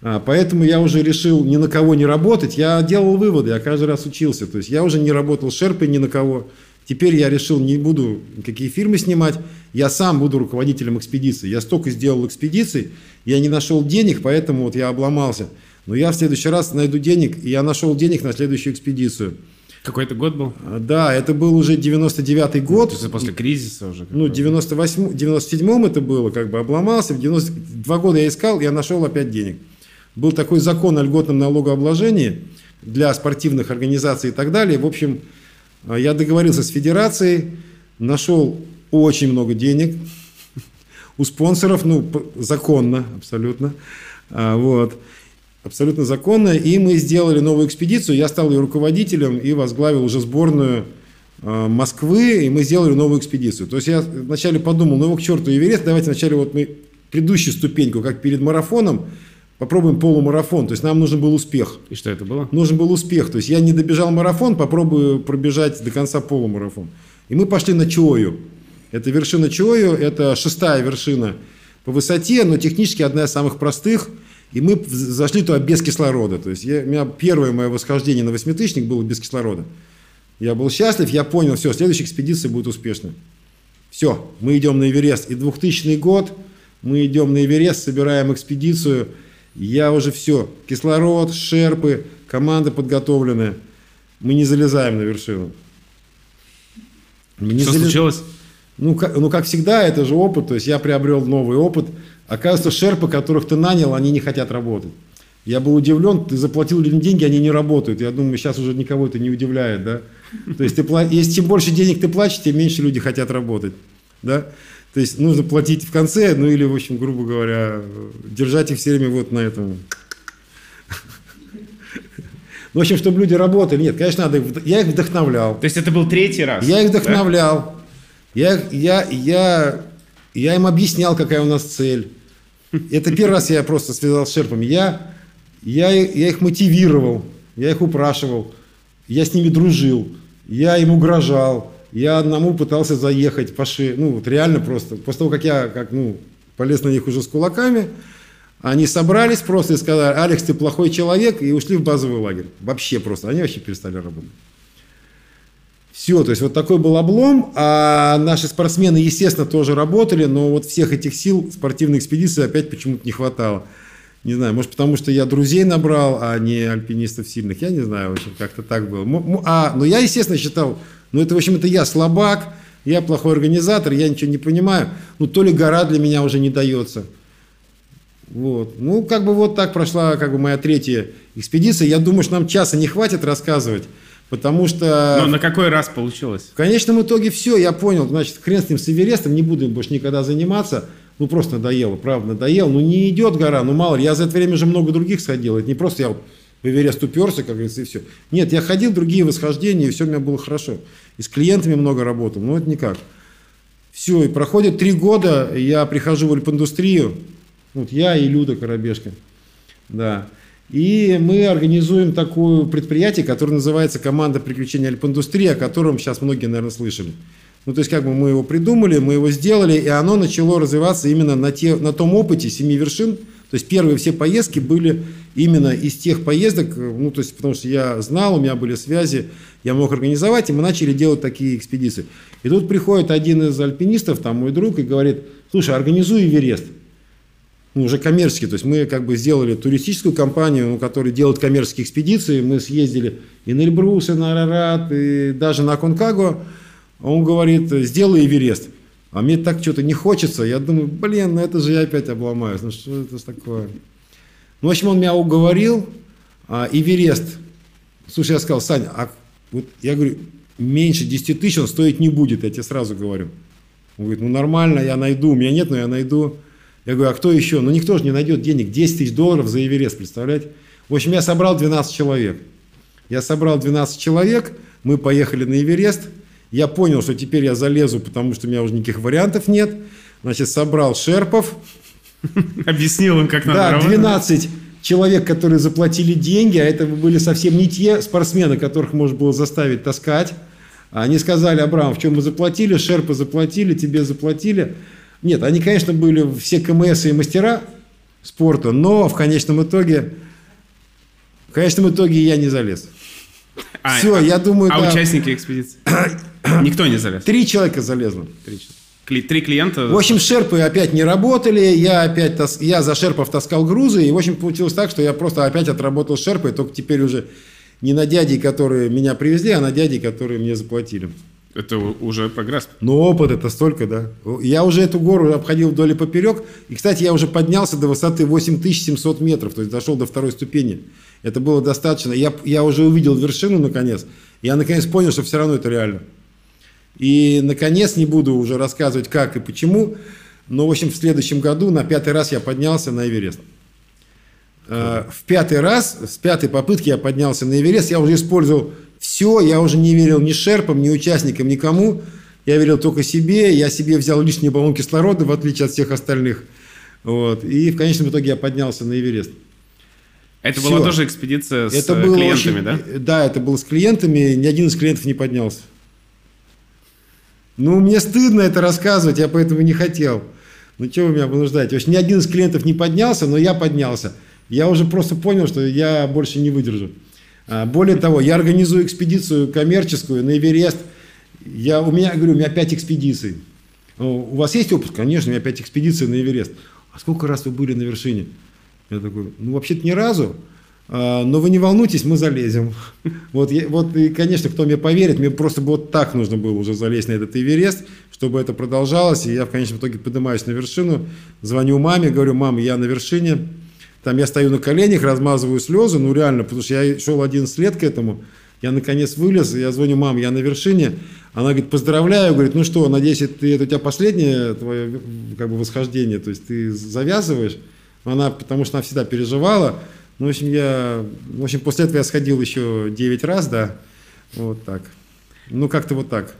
А, поэтому я уже решил ни на кого не работать. Я делал выводы, я каждый раз учился. То есть я уже не работал с шерпой ни на кого. Теперь я решил, не буду никакие фирмы снимать, я сам буду руководителем экспедиции. Я столько сделал экспедиций, я не нашел денег, поэтому вот я обломался. Но я в следующий раз найду денег, и я нашел денег на следующую экспедицию. Какой это год был? А, Да, это был уже 99-й год. Это после кризиса уже. Ну, 98, 97-м это было, как бы обломался. В 90, два года я искал, я нашел опять денег. Был такой закон о льготном налогообложении для спортивных организаций и так далее. В общем, а, я договорился с федерацией, нашел очень много денег у спонсоров, ну, законно абсолютно. А, Вот. Абсолютно законно. И мы сделали новую экспедицию. Я стал ее руководителем и возглавил уже сборную э, Москвы, и мы сделали новую экспедицию. То есть я вначале подумал, ну его к черту Эверест, давайте вначале вот мы предыдущую ступеньку, как перед марафоном, попробуем полумарафон. То есть нам нужен был успех. И что это было? Нужен был успех. То есть я не добежал марафон, попробую пробежать до конца полумарафон. И мы пошли на Чою. Это вершина Чою, это шестая вершина по высоте, но технически одна из самых простых. И мы зашли туда без кислорода. То есть я, у меня первое мое восхождение на восьмитысячник было без кислорода. Я был счастлив, я понял, все, следующая экспедиция будет успешной. Все, мы идем на Эверест. И 2000 год, мы идем на Эверест, собираем экспедицию. Я уже все, кислород, шерпы, команда подготовленная. Мы не залезаем на вершину. Мы не Что залез- случилось? Ну как, ну, как всегда, это же опыт. То есть я приобрел новый опыт. Оказывается, шерпы, которых ты нанял, они не хотят работать. Я был удивлен, ты заплатил людям деньги, они не работают. Я думаю, сейчас уже никого это не удивляет, да? То есть, ты, если чем больше денег ты платишь, тем меньше люди хотят работать, да? То есть, нужно платить в конце, ну или, в общем, грубо говоря, держать их все время вот на этом. Ну, в общем, чтобы люди работали. Нет, конечно, надо я их вдохновлял. То есть это был третий раз? Я их да? вдохновлял. Я, их- я, я, я им объяснял, какая у нас цель. Это первый раз я просто связал с шерпами. Я, я, я их мотивировал, я их упрашивал, я с ними дружил, я им угрожал, я одному пытался заехать по шее. Ну, вот реально просто. После того, как я как, ну, полез на них уже с кулаками, они собрались просто и сказали, Алекс, ты плохой человек, и ушли в базовый лагерь. Вообще просто. Они вообще перестали работать. Все, то есть вот такой был облом, а наши спортсмены, естественно, тоже работали, но вот всех этих сил спортивной экспедиции опять почему-то не хватало. Не знаю, может потому что я друзей набрал, а не альпинистов сильных, я не знаю, в общем, как-то так было. А, но я, естественно, считал, ну это, в общем, это я слабак, я плохой организатор, я ничего не понимаю, ну то ли гора для меня уже не дается. Вот. Ну, как бы вот так прошла как бы моя третья экспедиция. Я думаю, что нам часа не хватит рассказывать, потому что... Но на какой раз получилось? В конечном итоге все, я понял, значит, хрен с ним с Эверестом, не буду им больше никогда заниматься. Ну, просто надоело, правда, надоело. Ну, не идет гора, ну, мало ли, я за это время же много других сходил. Это не просто я в Эверест уперся, как говорится, и все. Нет, я ходил другие восхождения, и все у меня было хорошо. И с клиентами много работал, но это никак. Все, и проходит три года, я прихожу в альпиндустрию, вот я и Люда Коробешка, да. И мы организуем такое предприятие, которое называется «Команда приключений альпиндустрии», о котором сейчас многие, наверное, слышали. Ну, то есть, как бы мы его придумали, мы его сделали, и оно начало развиваться именно на, те, на том опыте семи вершин. То есть, первые все поездки были именно из тех поездок, ну, то есть, потому что я знал, у меня были связи, я мог организовать, и мы начали делать такие экспедиции. И тут приходит один из альпинистов, там мой друг, и говорит, слушай, организуй Эверест ну, уже коммерческий. То есть мы как бы сделали туристическую компанию, ну, которая делает коммерческие экспедиции. Мы съездили и на Эльбрус, и на Арарат, и даже на Конкагуа. Он говорит, сделай Эверест. А мне так что-то не хочется. Я думаю, блин, ну это же я опять обломаюсь. Ну что это такое? Ну, в общем, он меня уговорил. А, Эверест. Слушай, я сказал, Саня, а вот я говорю, меньше 10 тысяч он стоить не будет, я тебе сразу говорю. Он говорит, ну нормально, я найду. У меня нет, но я найду. Я говорю, а кто еще? Ну никто же не найдет денег. 10 тысяч долларов за Эверест, представляете? В общем, я собрал 12 человек. Я собрал 12 человек, мы поехали на Эверест. Я понял, что теперь я залезу, потому что у меня уже никаких вариантов нет. Значит, собрал шерпов. Объяснил им, как надо Да, работать. 12 человек, которые заплатили деньги, а это были совсем не те спортсмены, которых можно было заставить таскать. Они сказали, Абрам, в чем мы заплатили, шерпы заплатили, тебе заплатили. Нет, они, конечно, были все КМС и мастера спорта, но в конечном итоге, в конечном итоге я не залез. А, Все, а- я думаю, А да. участники экспедиции? Никто не залез? Три человека залезло. Три человека. Кли- Три клиента? В общем, шерпы опять не работали, я опять тас- я за шерпов таскал грузы, и в общем получилось так, что я просто опять отработал шерпой, только теперь уже не на дядей, которые меня привезли, а на дядей, которые мне заплатили. Это уже прогресс. Но опыт это столько, да. Я уже эту гору обходил вдоль и поперек. И, кстати, я уже поднялся до высоты 8700 метров, то есть дошел до второй ступени. Это было достаточно. Я, я уже увидел вершину, наконец. Я, наконец, понял, что все равно это реально. И, наконец, не буду уже рассказывать, как и почему. Но, в общем, в следующем году на пятый раз я поднялся на Эверест. Э, В пятый раз, с пятой попытки я поднялся на Эверест. Я уже использовал все, я уже не верил ни шерпам, ни участникам, никому. Я верил только себе. Я себе взял лишний баллон кислорода, в отличие от всех остальных. Вот. И в конечном итоге я поднялся на Эверест. Это Всё. была тоже экспедиция с это э, было клиентами, очень- да? Да, это было с клиентами. Ни один из клиентов не поднялся. Ну, мне стыдно это рассказывать, я поэтому не хотел. Ну, что вы меня вынуждаете? В общем, ни один из клиентов не поднялся, но я поднялся. Я уже просто понял, что я больше не выдержу. А, Более того, я организую экспедицию коммерческую на Эверест. Я, у меня, говорю, у меня пять экспедиций. Ну, У вас есть опыт? Конечно, у меня пять экспедиций на Эверест. А сколько раз вы были на вершине? Я такой, ну, вообще-то ни разу. А, Но вы не волнуйтесь, мы залезем. Вот, я- вот и, конечно, кто мне поверит, мне просто вот так нужно было уже залезть на этот Эверест, чтобы это продолжалось. И я в конечном итоге поднимаюсь на вершину, звоню маме, говорю, мам, я на вершине. Там я стою на коленях, размазываю слезы, ну реально, потому что я шел 11 лет к этому. Я наконец вылез, я звоню, мам, я на вершине. Она говорит, поздравляю, говорит, ну что, надеюсь, это, это у тебя последнее твое как бы, восхождение, то есть ты завязываешь. Она, потому что она всегда переживала. Ну, в общем, я, в общем, после этого я сходил еще 9 раз, да, вот так. Ну, как-то вот так.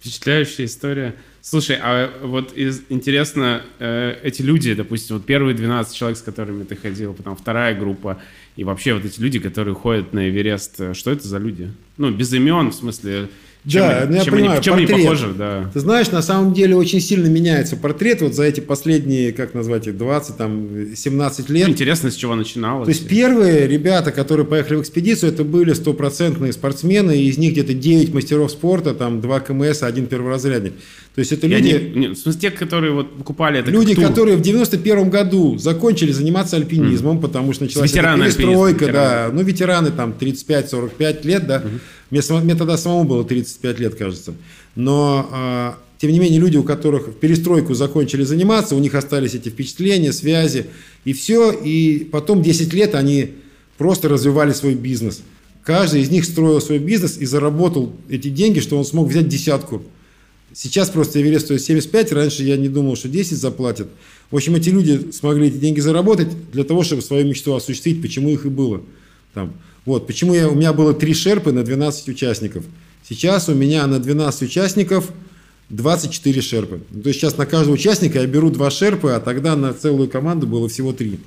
Впечатляющая история. Слушай, а вот из, интересно, э, эти люди, допустим, вот первые 12 человек, с которыми ты ходил, потом вторая группа, и вообще вот эти люди, которые ходят на Эверест, э, что это за люди? Ну, без имен, в смысле, чем, Да, они, ну, я чем, понимаю, они, чем они портрет. похожи, да. Ты знаешь, на самом деле очень сильно меняется портрет вот за эти последние, как назвать их, 20, там, 17 лет. Ну, интересно, с чего начиналось. То есть первые ребята, которые поехали в экспедицию, это были стопроцентные спортсмены, и из них где-то 9 мастеров спорта, там 2 КМС, один перворазрядник. То есть это И люди, они- не, в смысле, те, которые вот покупали это люди которые в 91 году закончили заниматься альпинизмом, потому что началась Ветераны перестройка, альпинизма, да, ну ветераны там 35-45 лет, да, мне, мне тогда самому было 35 лет, кажется, но а, тем не менее люди, у которых в перестройку закончили заниматься, у них остались эти впечатления, связи и все, и потом 10 лет они просто развивали свой бизнес. Каждый из них строил свой бизнес и заработал эти деньги, что он смог взять десятку. Сейчас просто Эверест стоит 75, раньше я не думал, что 10 заплатят. В общем, эти люди смогли эти деньги заработать для того, чтобы свою мечту осуществить, почему их и было. Там. Вот, почему я, у меня было 3 шерпы на 12 участников. Сейчас у меня на 12 участников 24 шерпы. Ну, То есть сейчас на каждого участника я беру 2 шерпы, а тогда на целую команду было всего 3.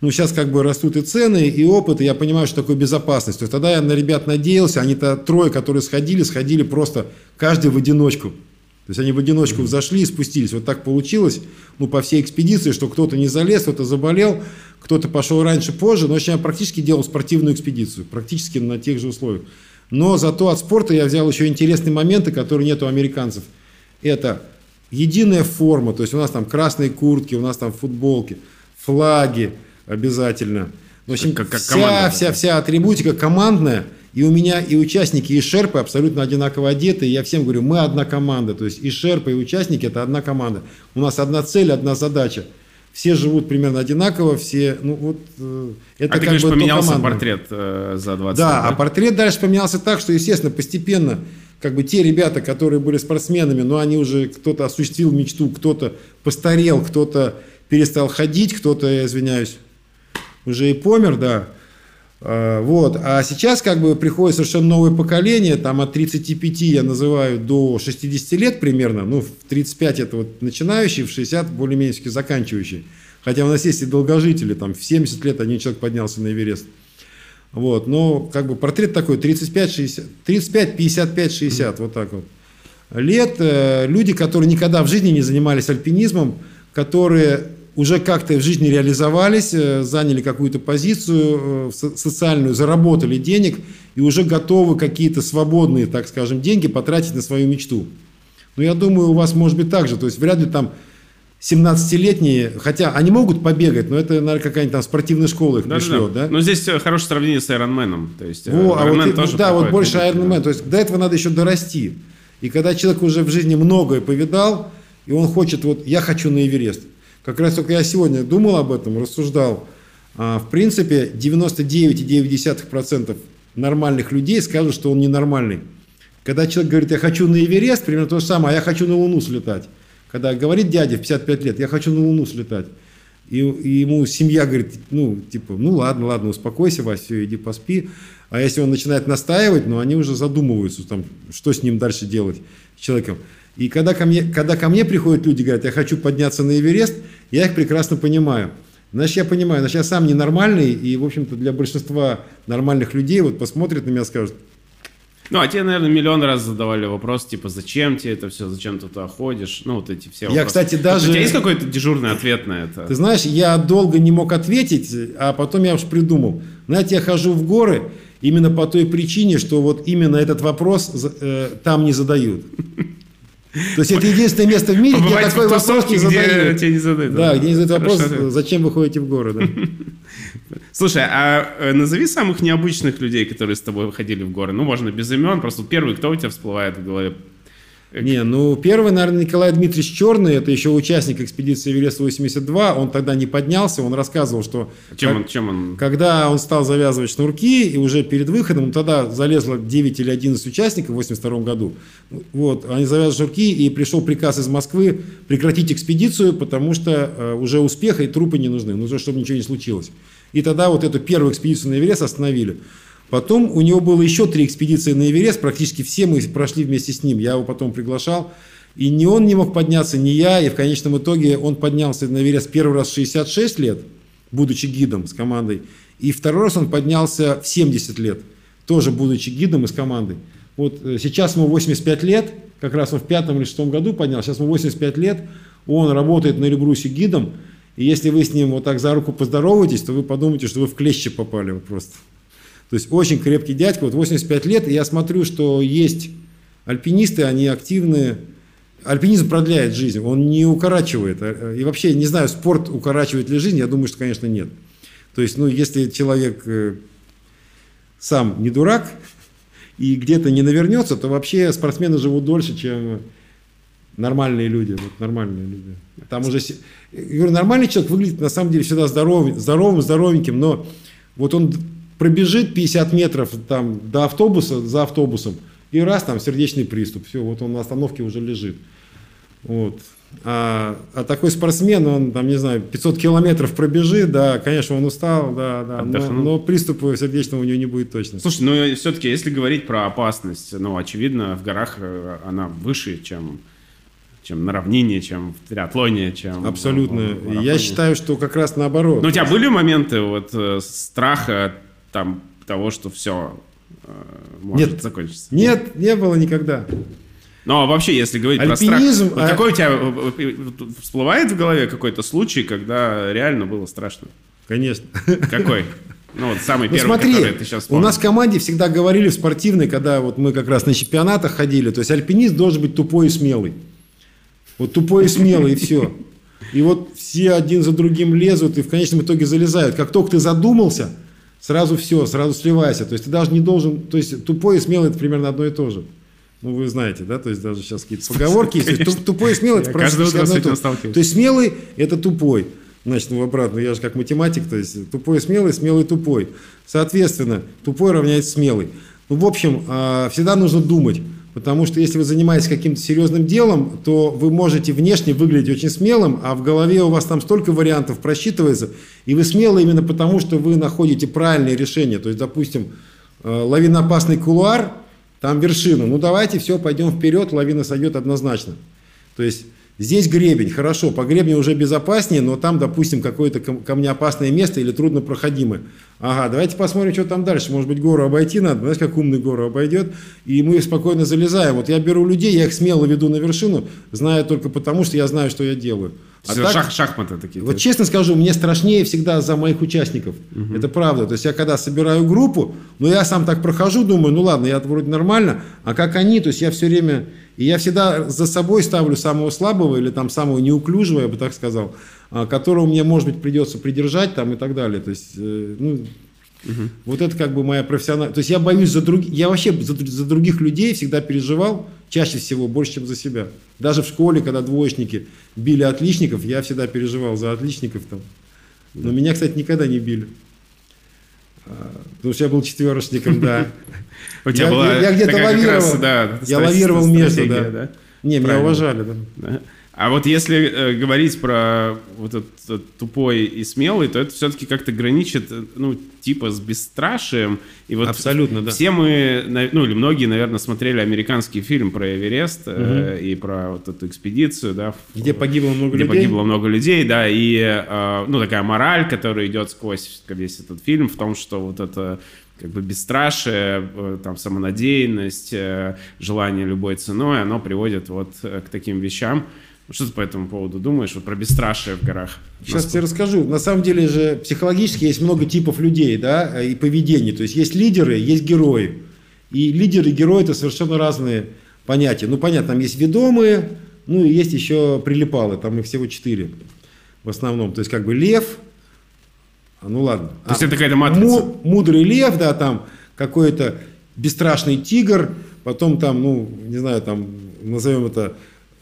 Ну, сейчас как бы растут и цены, и опыт, и я понимаю, что такое безопасность. То есть тогда я на ребят надеялся, они-то трое, которые сходили, сходили просто каждый в одиночку. То есть они в одиночку взошли и спустились. Вот так получилось, ну, по всей экспедиции, что кто-то не залез, кто-то заболел, кто-то пошел раньше, позже. Но, я практически делал спортивную экспедицию, практически на тех же условиях. Но зато от спорта я взял еще интересные моменты, которые нет у американцев. Это единая форма, то есть у нас там красные куртки, у нас там футболки, флаги обязательно. В общем, Как- как вся, команда вся, вся атрибутика командная, и у меня и участники, и шерпы абсолютно одинаково одеты, и я всем говорю, мы одна команда, то есть и шерпы, и участники это одна команда. У нас одна цель, одна задача. Все живут примерно одинаково, все, ну вот, э, это а ты как говоришь, бы поменялся портрет э, за 20 Да, лет, а портрет дальше поменялся так, что, естественно, постепенно, как бы те ребята, которые были спортсменами, но они уже, кто-то осуществил мечту, кто-то постарел, кто-то перестал ходить, кто-то, я извиняюсь, уже и помер, да. А, Вот. А сейчас как бы приходит совершенно новое поколение, там от 35 я называю до 60 лет примерно, ну в 35 это вот начинающий, в 60 более-менее заканчивающий. Хотя у нас есть и долгожители, там в 70 лет один человек поднялся на Эверест. Вот, но как бы портрет такой 35-60, 35, 55, 60, вот так вот. Лет, э, люди, которые никогда в жизни не занимались альпинизмом, которые уже как-то в жизни реализовались, э, заняли какую-то позицию э, социальную, заработали денег и уже готовы какие-то свободные, так скажем, деньги потратить на свою мечту. Но я думаю, у вас может быть так же. То есть вряд ли там 17-летние, хотя они могут побегать, но это, наверное, какая-нибудь там спортивная школа их да, пришлет, да, да? Но здесь хорошее сравнение с Ironman. То есть Во, а вот, тоже да, вот больше. Да. То есть до этого надо еще дорасти. И когда человек уже в жизни многое повидал, и он хочет, вот я хочу на Эверест. Как раз только я сегодня думал об этом, рассуждал. А, в принципе, 99,9% нормальных людей скажут, что он ненормальный. Когда человек говорит, я хочу на Эверест, примерно то же самое, а я хочу на Луну слетать. Когда говорит дядя в 55 лет, я хочу на Луну слетать. И, и ему семья говорит, ну, типа, ну ладно, ладно, успокойся, Вася, иди поспи. А если он начинает настаивать, ну, они уже задумываются, там, что с ним дальше делать, с человеком. И когда ко, мне, когда ко мне приходят люди, говорят, я хочу подняться на Эверест, я их прекрасно понимаю. Значит, я понимаю, значит, я сам ненормальный, и, в общем-то, для большинства нормальных людей вот посмотрят на меня и скажут, ну, а тебе, наверное, миллион раз задавали вопрос, типа, зачем тебе это все, зачем ты туда ходишь? Ну, вот эти все вопросы. Я, кстати, даже... у тебя есть какой-то дежурный ответ на это? Ты знаешь, я долго не мог ответить, а потом я уж придумал. Знаете, я хожу в горы именно по той причине, что вот именно этот вопрос э, там не задают. То есть это единственное место в мире, где такой вопрос не задают. Где не задают. Да, где не задают вопрос, зачем вы ходите в горы. Да? Слушай, а э, назови самых необычных людей, которые с тобой выходили в горы. Ну, можно без имен, просто первый, кто у тебя всплывает в голове? Не, ну первый, наверное, Николай Дмитриевич Черный, это еще участник экспедиции Эверест-82, он тогда не поднялся, он рассказывал, что... Чем, как, он, чем он? Когда он стал завязывать шнурки, и уже перед выходом, тогда залезло 9 или 11 участников в 82 году, вот, они завязывали шнурки, и пришел приказ из Москвы прекратить экспедицию, потому что э, уже успеха и трупы не нужны, нужно, чтобы ничего не случилось. И тогда вот эту первую экспедицию на Эверест остановили. Потом у него было еще три экспедиции на Эверест, практически все мы прошли вместе с ним. Я его потом приглашал. И ни он не мог подняться, ни я. И в конечном итоге он поднялся на Эверест первый раз в 66 лет, будучи гидом с командой. И второй раз он поднялся в 70 лет, тоже будучи гидом и с командой. Вот э, сейчас ему 85 лет, как раз он в пятом или шестом году поднялся, сейчас ему 85 лет, он работает на Эльбрусе гидом, и если вы с ним вот так за руку поздороваетесь, то вы подумаете, что вы в клещи попали просто. То есть очень крепкий дядька, вот 85 лет, и я смотрю, что есть альпинисты, они активные. Альпинизм продляет жизнь, он не укорачивает. А, и вообще, не знаю, спорт укорачивает ли жизнь, я думаю, что, конечно, нет. То есть, ну, если человек э, сам не дурак и где-то не навернется, то вообще спортсмены живут дольше, чем нормальные люди. Вот нормальные люди. Там уже... Я говорю, нормальный человек выглядит на самом деле всегда здоровым, здоровым, здоровеньким, но вот он пробежит 50 метров там, до автобуса, за автобусом, и раз там сердечный приступ. Все, вот он на остановке уже лежит. Вот. А, а такой спортсмен, он там, не знаю, 500 километров пробежит, да, конечно, он устал, да, да, но, но приступа сердечного у него не будет точно. Слушай, ну все-таки, если говорить про опасность, ну, очевидно, в горах э, она выше, чем чем на равнине, чем в триатлоне, чем... Абсолютно. В, в Я считаю, что как раз наоборот. Но у тебя были моменты вот э, страха там того, что все э, может Нет. закончиться? Нет, не было никогда. Но вообще, если говорить Альпинизм, про страх, вот а... какой у тебя э, э, всплывает в голове какой-то случай, когда реально было страшно? Конечно. Какой? Ну, вот самый ну, первый, смотри, который ты сейчас помнишь. У нас в команде всегда говорили в спортивной, когда вот мы как раз на чемпионатах ходили, то есть альпинист должен быть тупой и смелый. Вот тупой и смелый, и все. И вот все один за другим лезут, и в конечном итоге залезают. Как только ты задумался, сразу все, сразу сливайся. То есть ты даже не должен, то есть тупой и смелый это примерно одно и то же. Ну, вы знаете, да, то есть даже сейчас какие-то поговорки есть. Тупой и смелый это практически одно и то же. То есть смелый это тупой. Значит, ну, обратно, я же как математик, то есть тупой и смелый, смелый тупой. Соответственно, тупой равняется смелый. Ну, в общем, а, всегда нужно думать. Потому что если вы занимаетесь каким-то серьезным делом, то вы можете внешне выглядеть очень смелым, а в голове у вас там столько вариантов просчитывается, и вы смелы именно потому, что вы находите правильные решения. То есть, допустим, э, лавиноопасный кулуар, там вершина. Ну давайте все, пойдем вперед, лавина сойдет однозначно. То есть Здесь гребень, хорошо, по гребню уже безопаснее, но там, допустим, какое-то камнеопасное место или труднопроходимое. Ага, давайте посмотрим, что там дальше. Может быть, гору обойти надо, знаешь, как умный гору обойдет, и мы спокойно залезаем. Вот я беру людей, я их смело веду на вершину, зная только потому, что я знаю, что я делаю. А так- шах- шахматы такие. Вот честно скажу, мне страшнее всегда за моих участников. Это правда. То есть я когда собираю группу, ну я сам так прохожу, думаю, ну ладно, я вроде нормально, а как они, то есть я все время, и я всегда за собой ставлю самого слабого или там самого неуклюжего, я бы так сказал, а, которого мне, может быть, придется придержать там и так далее. То есть, э, ну, вот это как бы моя профессиональная... То есть я боюсь за других... Я вообще за, за других людей всегда переживал, чаще всего, больше, чем за себя. Даже в школе, когда двоечники били отличников, я всегда переживал за отличников там. Но меня, кстати, никогда не били. А, Потому что я был четверочником, да. У тебя я- была я где-то такая как раз, лавировал. да, Я лавировал между, стратегия, да. Не, меня Правильно. уважали, да. Да. А вот если э, говорить про вот этот э, тупой и смелый, то это все-таки как-то граничит, э, ну, типа с бесстрашием. И вот Абсолютно, да. Все мы, ну, или многие, наверное, смотрели американский фильм про Эверест э, и про вот эту экспедицию, да. в- Где погибло много где людей. погибло много людей, да, и, э, ну, такая мораль, которая идет сквозь весь этот фильм в том, что вот это как бы бесстрашие, э, там, самонадеянность, э, желание любой ценой, оно приводит вот э, к таким вещам. Что ты по этому поводу думаешь, вот про бесстрашие в горах? Сейчас тебе расскажу. На самом деле же психологически есть много типов людей, да, и поведений. То есть есть лидеры, есть герои. И лидер и герой это совершенно разные понятия. Ну, понятно, там есть ведомые, ну и есть еще прилипалы, там их всего четыре в основном. То есть как бы лев, ну ладно. То есть А, это какая-то матрица? му- мудрый лев, да, там какой-то бесстрашный тигр, потом там, ну, не знаю, там, назовем это,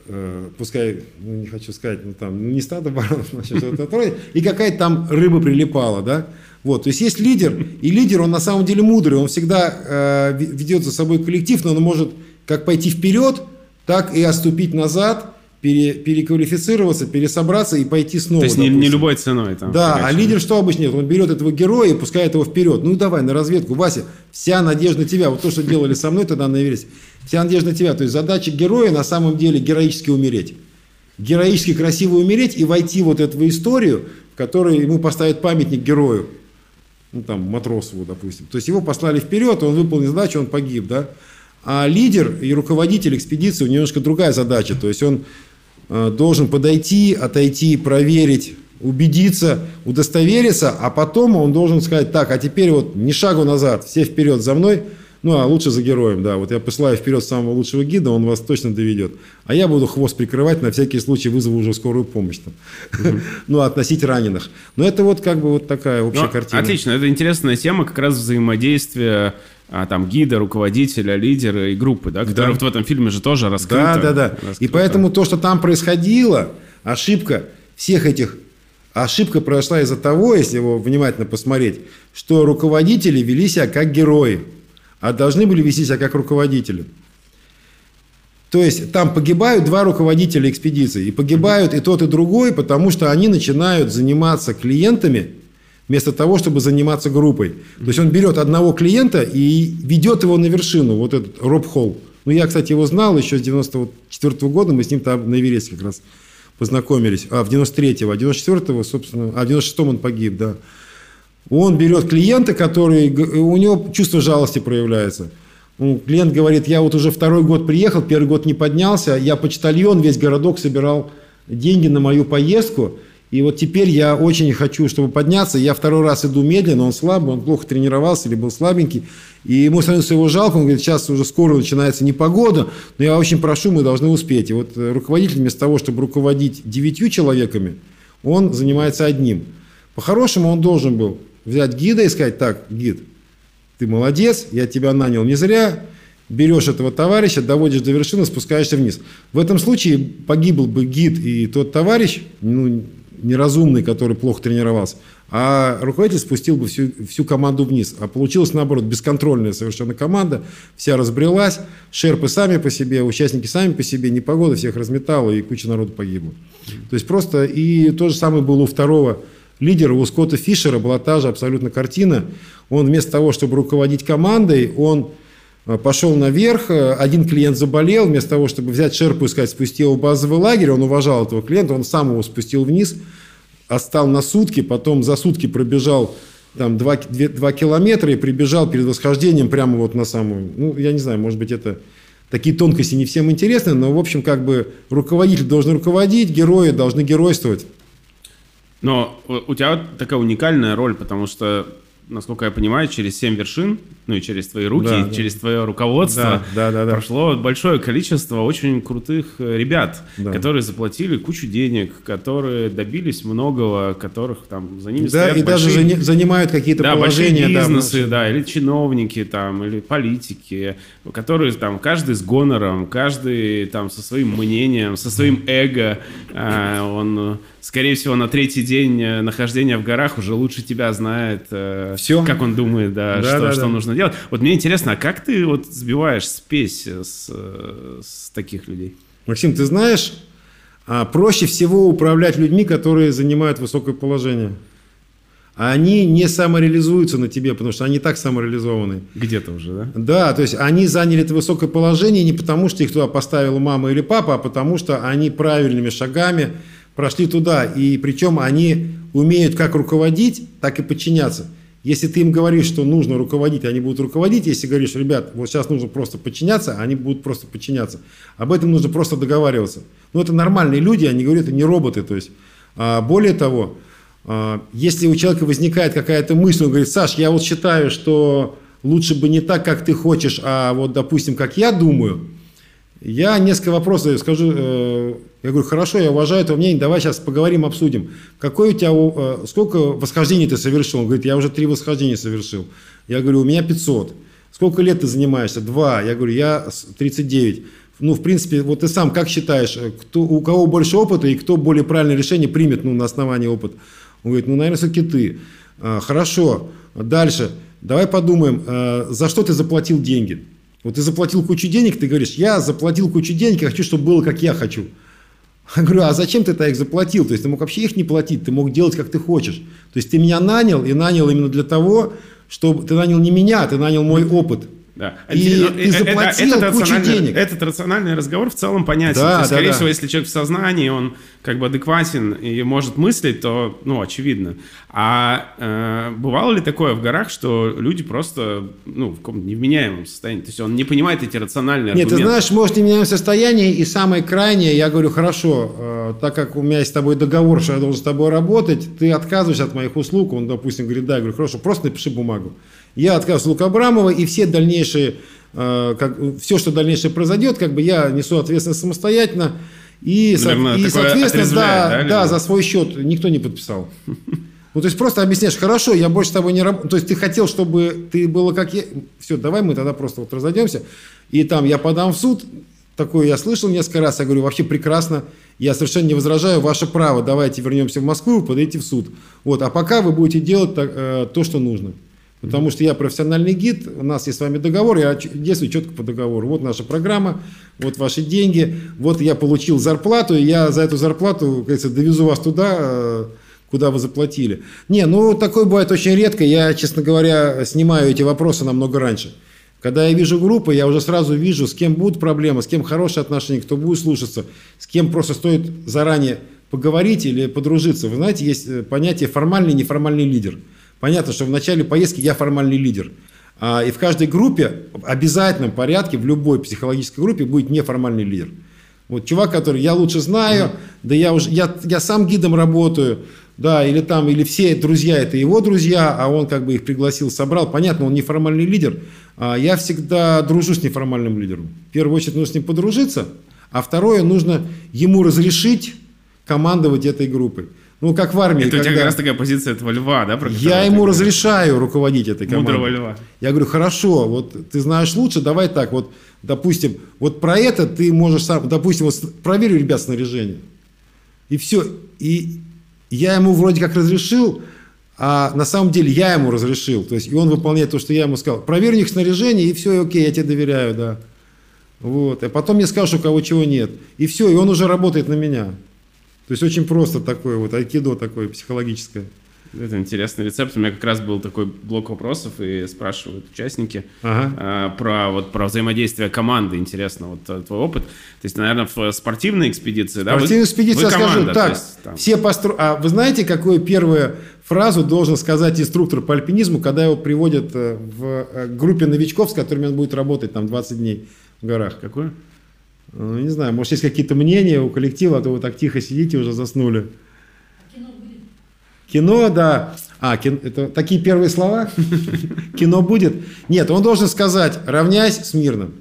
э, пускай, ну, не хочу сказать, ну, там, ну, не стадо баранов, значит, что-то такое, и какая-то там рыба прилипала, да, вот, то есть есть лидер, и лидер, он на самом деле мудрый, он всегда э, ве- ведет за собой коллектив, но он может как пойти вперед, так и отступить назад, пере- переквалифицироваться, пересобраться и пойти снова. То есть не, не любой ценой. Там, Да, а фигачить. лидер что обычно делает? Он берет этого героя и пускает его вперед. Ну давай, на разведку. Вася, вся надежда на тебя. Вот то, что делали со мной тогда на Эвересте. Вся надежда на тебя. То есть задача героя на самом деле героически умереть. Героически красиво умереть и войти вот эту историю, в которой ему поставят памятник герою. Ну там, Матросову, допустим. То есть его послали вперед, он выполнил задачу, он погиб, да. А лидер и руководитель экспедиции, у него немножко другая задача. То есть он должен подойти, отойти, проверить, убедиться, удостовериться, а потом он должен сказать, так, а теперь вот ни шагу назад, все вперед за мной, ну, а лучше за героем, да. Вот я посылаю вперед самого лучшего гида, он вас точно доведет. А я буду хвост прикрывать, на всякий случай вызову уже скорую помощь там. Ну, относить раненых. Но это вот как бы вот такая общая Ну, картина. Отлично, это интересная тема, как раз взаимодействия а, там гида, руководителя, лидера и группы, да, которая вот в этом фильме же тоже раскрыта. Да, да, да. И раскрыта. поэтому то, что там происходило, ошибка всех этих... Ошибка произошла из-за того, если его внимательно посмотреть, что руководители вели себя как герои, а должны были вести себя как руководители. То есть там погибают два руководителя экспедиции. И погибают и тот, и другой, потому что они начинают заниматься клиентами вместо того, чтобы заниматься группой. То есть он берет одного клиента и ведет его на вершину, вот этот Роб Холл. Ну, я, кстати, его знал еще с 94 года, мы с ним там на Эвересте как раз познакомились. А, в 93-го, а 94-го, собственно, а в 96-м он погиб, да. Он берет клиента, который, у него чувство жалости проявляется. Ну, клиент говорит, я вот уже второй год приехал, первый год не поднялся, я почтальон, весь городок собирал деньги на мою поездку, и вот теперь я очень хочу, чтобы подняться, я второй раз иду медленно, он слабый, он плохо тренировался или был слабенький, и ему становится его жалко, он говорит, сейчас уже скоро начинается непогода, но я очень прошу, мы должны успеть. И вот э, руководитель вместо того, чтобы руководить девятью человеками, он занимается одним. По-хорошему он должен был взять гида и сказать, так, гид, ты молодец, я тебя нанял не зря, берешь этого товарища, доводишь до вершины, спускаешься вниз. В этом случае погибл бы гид и тот товарищ, ну, неразумный, который плохо тренировался, а руководитель спустил бы всю, всю команду вниз. А получилось, наоборот, бесконтрольная совершенно команда, вся разбрелась, шерпы сами по себе, участники сами по себе, непогода всех разметала, и куча народу погибла. То есть просто, и то же самое было у второго лидера, у Скотта Фишера была та же абсолютно картина. Он вместо того, чтобы руководить командой, он пошел наверх, э, один клиент заболел, вместо того, чтобы взять шерпу и сказать, спусти его в базовый лагерь, он уважал этого клиента, он сам его спустил вниз, остал на сутки, потом за сутки пробежал там 2, 2, километра и прибежал перед восхождением прямо вот на самую, ну, я не знаю, может быть, это такие тонкости не всем интересны, но, в общем, как бы руководитель должен руководить, герои должны геройствовать. Но у тебя такая уникальная роль, потому что насколько я понимаю, через семь вершин, ну и через твои руки, Да, да. через твое руководство Да, да, да, да. прошло большое количество очень крутых э, ребят, Да. которые заплатили кучу денег, которые добились многого, которых там за ними Да, стоят и даже большие- зани- занимают какие-то да, большие положения. да, в бизнесы, нашей- да, или чиновники там, или политики, которые там, каждый с гонором, каждый там со своим мнением, со своим эго, а, он, э, скорее всего, на третий день э, нахождения в горах уже лучше тебя знает, э, Всё. как он думает, да, Да, что, да, что да. нужно делать. Вот мне интересно, а как ты вот сбиваешь спесь с, э, с таких людей? Максим, ты знаешь, а, проще всего управлять людьми, которые занимают высокое положение. Они не самореализуются на тебе, потому что они так самореализованы. Где-то уже, да? Да, то есть они заняли это высокое положение не потому, что их туда поставила мама или папа, а потому что они правильными шагами прошли туда. И причем они умеют как руководить, так и подчиняться. Если ты им говоришь, что нужно руководить, они будут руководить. Если говоришь, ребят, вот сейчас нужно просто подчиняться, они будут просто подчиняться. Об этом нужно просто договариваться. Ну, это нормальные люди, они говорят, это не роботы. То есть, а, более того, а, если у человека возникает какая-то мысль, он говорит, Саш, я вот считаю, что лучше бы не так, как ты хочешь, а вот, допустим, как я думаю, я несколько вопросов скажу. э, Я говорю, хорошо, я уважаю это мнение, давай сейчас поговорим, обсудим. Какой у тебя, э, сколько восхождений ты совершил? Он говорит, я уже три восхождения совершил. Я говорю, у меня 500. Сколько лет ты занимаешься? Два. Я говорю, я с- 39. Ну, в принципе, вот ты сам как считаешь, э, кто, у кого больше опыта и кто более правильное решение примет ну, на основании опыта? Он говорит, ну, наверное, все-таки ты. «А, Хорошо. Дальше. Давай подумаем, э, за что ты заплатил деньги? Вот ты заплатил кучу денег, ты говоришь, я заплатил кучу денег, я хочу, чтобы было, как я хочу. Я говорю, а зачем ты так их заплатил? То есть ты мог вообще их не платить, ты мог делать, как ты хочешь. То есть ты меня нанял, и нанял именно для того, чтобы ты нанял не меня, ты нанял мой опыт. Да. И Интерес- ты э, э, заплатил этот кучу рациональный- денег. Этот рациональный разговор в целом понятен. Да, То есть, да, скорее да. всего, если человек в сознании, он как бы адекватен и может мыслить, то, ну, очевидно. А э, бывало ли такое в горах, что люди просто, ну, в каком-то невменяемом состоянии? То есть он не понимает эти рациональные Нет, ты аргументы. знаешь, может, не меняем состояние, и самое крайнее, я говорю, хорошо, э, так как у меня есть с тобой договор, что я должен с тобой работать, ты отказываешься от моих услуг, он, допустим, говорит, да, я говорю, хорошо, просто напиши бумагу. Я отказываюсь от услуг Абрамова, и все дальнейшие, э, как, все, что дальнейшее произойдет, как бы я несу ответственность самостоятельно, и, со- Наверное, и, такое соответственно, да, да, да, за свой счет никто не подписал. Ну, то есть просто объясняешь, хорошо, я больше с тобой не работаю. То есть ты хотел, чтобы ты было как я. Все, давай мы тогда просто вот разойдемся. И там я подам в суд. Такое я слышал несколько раз. Я говорю, вообще прекрасно. Я совершенно не возражаю. Ваше право. Давайте вернемся в Москву, подойти в суд. Вот. А пока вы будете делать так, э, то, что нужно. Потому что я профессиональный гид, у нас есть с вами договор, я действую четко по договору. Вот наша программа, вот ваши деньги, вот я получил зарплату, и я за эту зарплату, как говорится, довезу вас туда, э, куда вы заплатили. Не, ну такое бывает очень редко. Я, честно говоря, снимаю эти вопросы намного раньше. Когда я вижу группы, я уже сразу вижу, с кем будут проблемы, с кем хорошие отношения, кто будет слушаться, с кем просто стоит заранее поговорить или подружиться. Вы знаете, есть э, понятие формальный и неформальный лидер. Понятно, что в начале поездки я формальный лидер. А, и в каждой группе, в обязательном порядке, в любой психологической группе будет неформальный лидер. Вот чувак, который я лучше знаю, да я уже, я, я сам гидом работаю, да, или там, или все друзья это его друзья, а он как бы их пригласил, собрал. Понятно, он неформальный лидер. А я всегда дружу с неформальным лидером. В первую очередь нужно с ним подружиться, а второе, нужно ему разрешить командовать этой группой. Ну, как в армии. Это у тебя когда- как раз такая позиция этого льва, да? про я ему говоришь? разрешаю руководить этой командой. Мудрого льва. Я говорю, хорошо, вот ты знаешь лучше, давай так, вот, допустим, вот про это ты можешь сам, допустим, вот у ребят, снаряжение. И все. И я ему вроде как разрешил, а на самом деле я ему разрешил. То есть, и он выполняет то, что я ему сказал. Проверь у них снаряжение, и все, окей, я тебе доверяю, да. Вот. А потом мне скажешь, у кого чего нет. И все, и он уже работает на меня. То есть очень просто такое вот айкидо такое психологическое. Это интересный рецепт. У меня как раз был такой блок вопросов, и спрашивают участники Ага. а, про, вот, про взаимодействие команды. Интересно, вот э, твой опыт. То есть, наверное, в спортивной экспедиции, да? вы- Спортивную экспедицию вы скажу команда, то так. есть, там- Все постро... А вы знаете, какую первую фразу должен сказать инструктор по альпинизму, когда его приводят э, в э, группе новичков, с которыми он будет работать там 20 дней? в горах? Какую? Ну, не знаю, может, есть какие-то мнения у коллектива, а то вы так тихо сидите, уже заснули. Кино, да. А, кино, это такие первые слова? Кино будет? Нет, он должен сказать, равняйсь с мирным.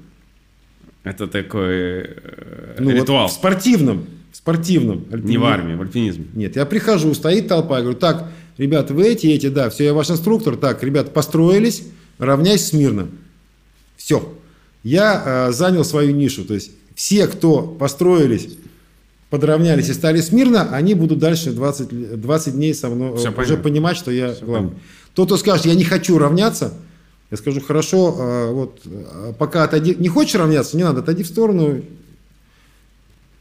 Это такой э, Ну, вот ритуал. в спортивном. В спортивном. Не в армии, в альпинизме. Нет, я прихожу, стоит толпа, я говорю, так, ребята, вы эти, эти, да, все, я ваш инструктор, так, ребята, построились, равняйсь смирно. Все. Я э, занял свою нишу, то есть все, кто построились, подравнялись и стали смирно, они будут дальше 20, л- 20 дней со мной Всё э, уже понятно. понимать, что я Всё главный. понятно. Тот, кто скажет, я не хочу равняться, я скажу, хорошо, э, вот, э, пока отойди, не хочешь равняться, не надо, отойди в сторону,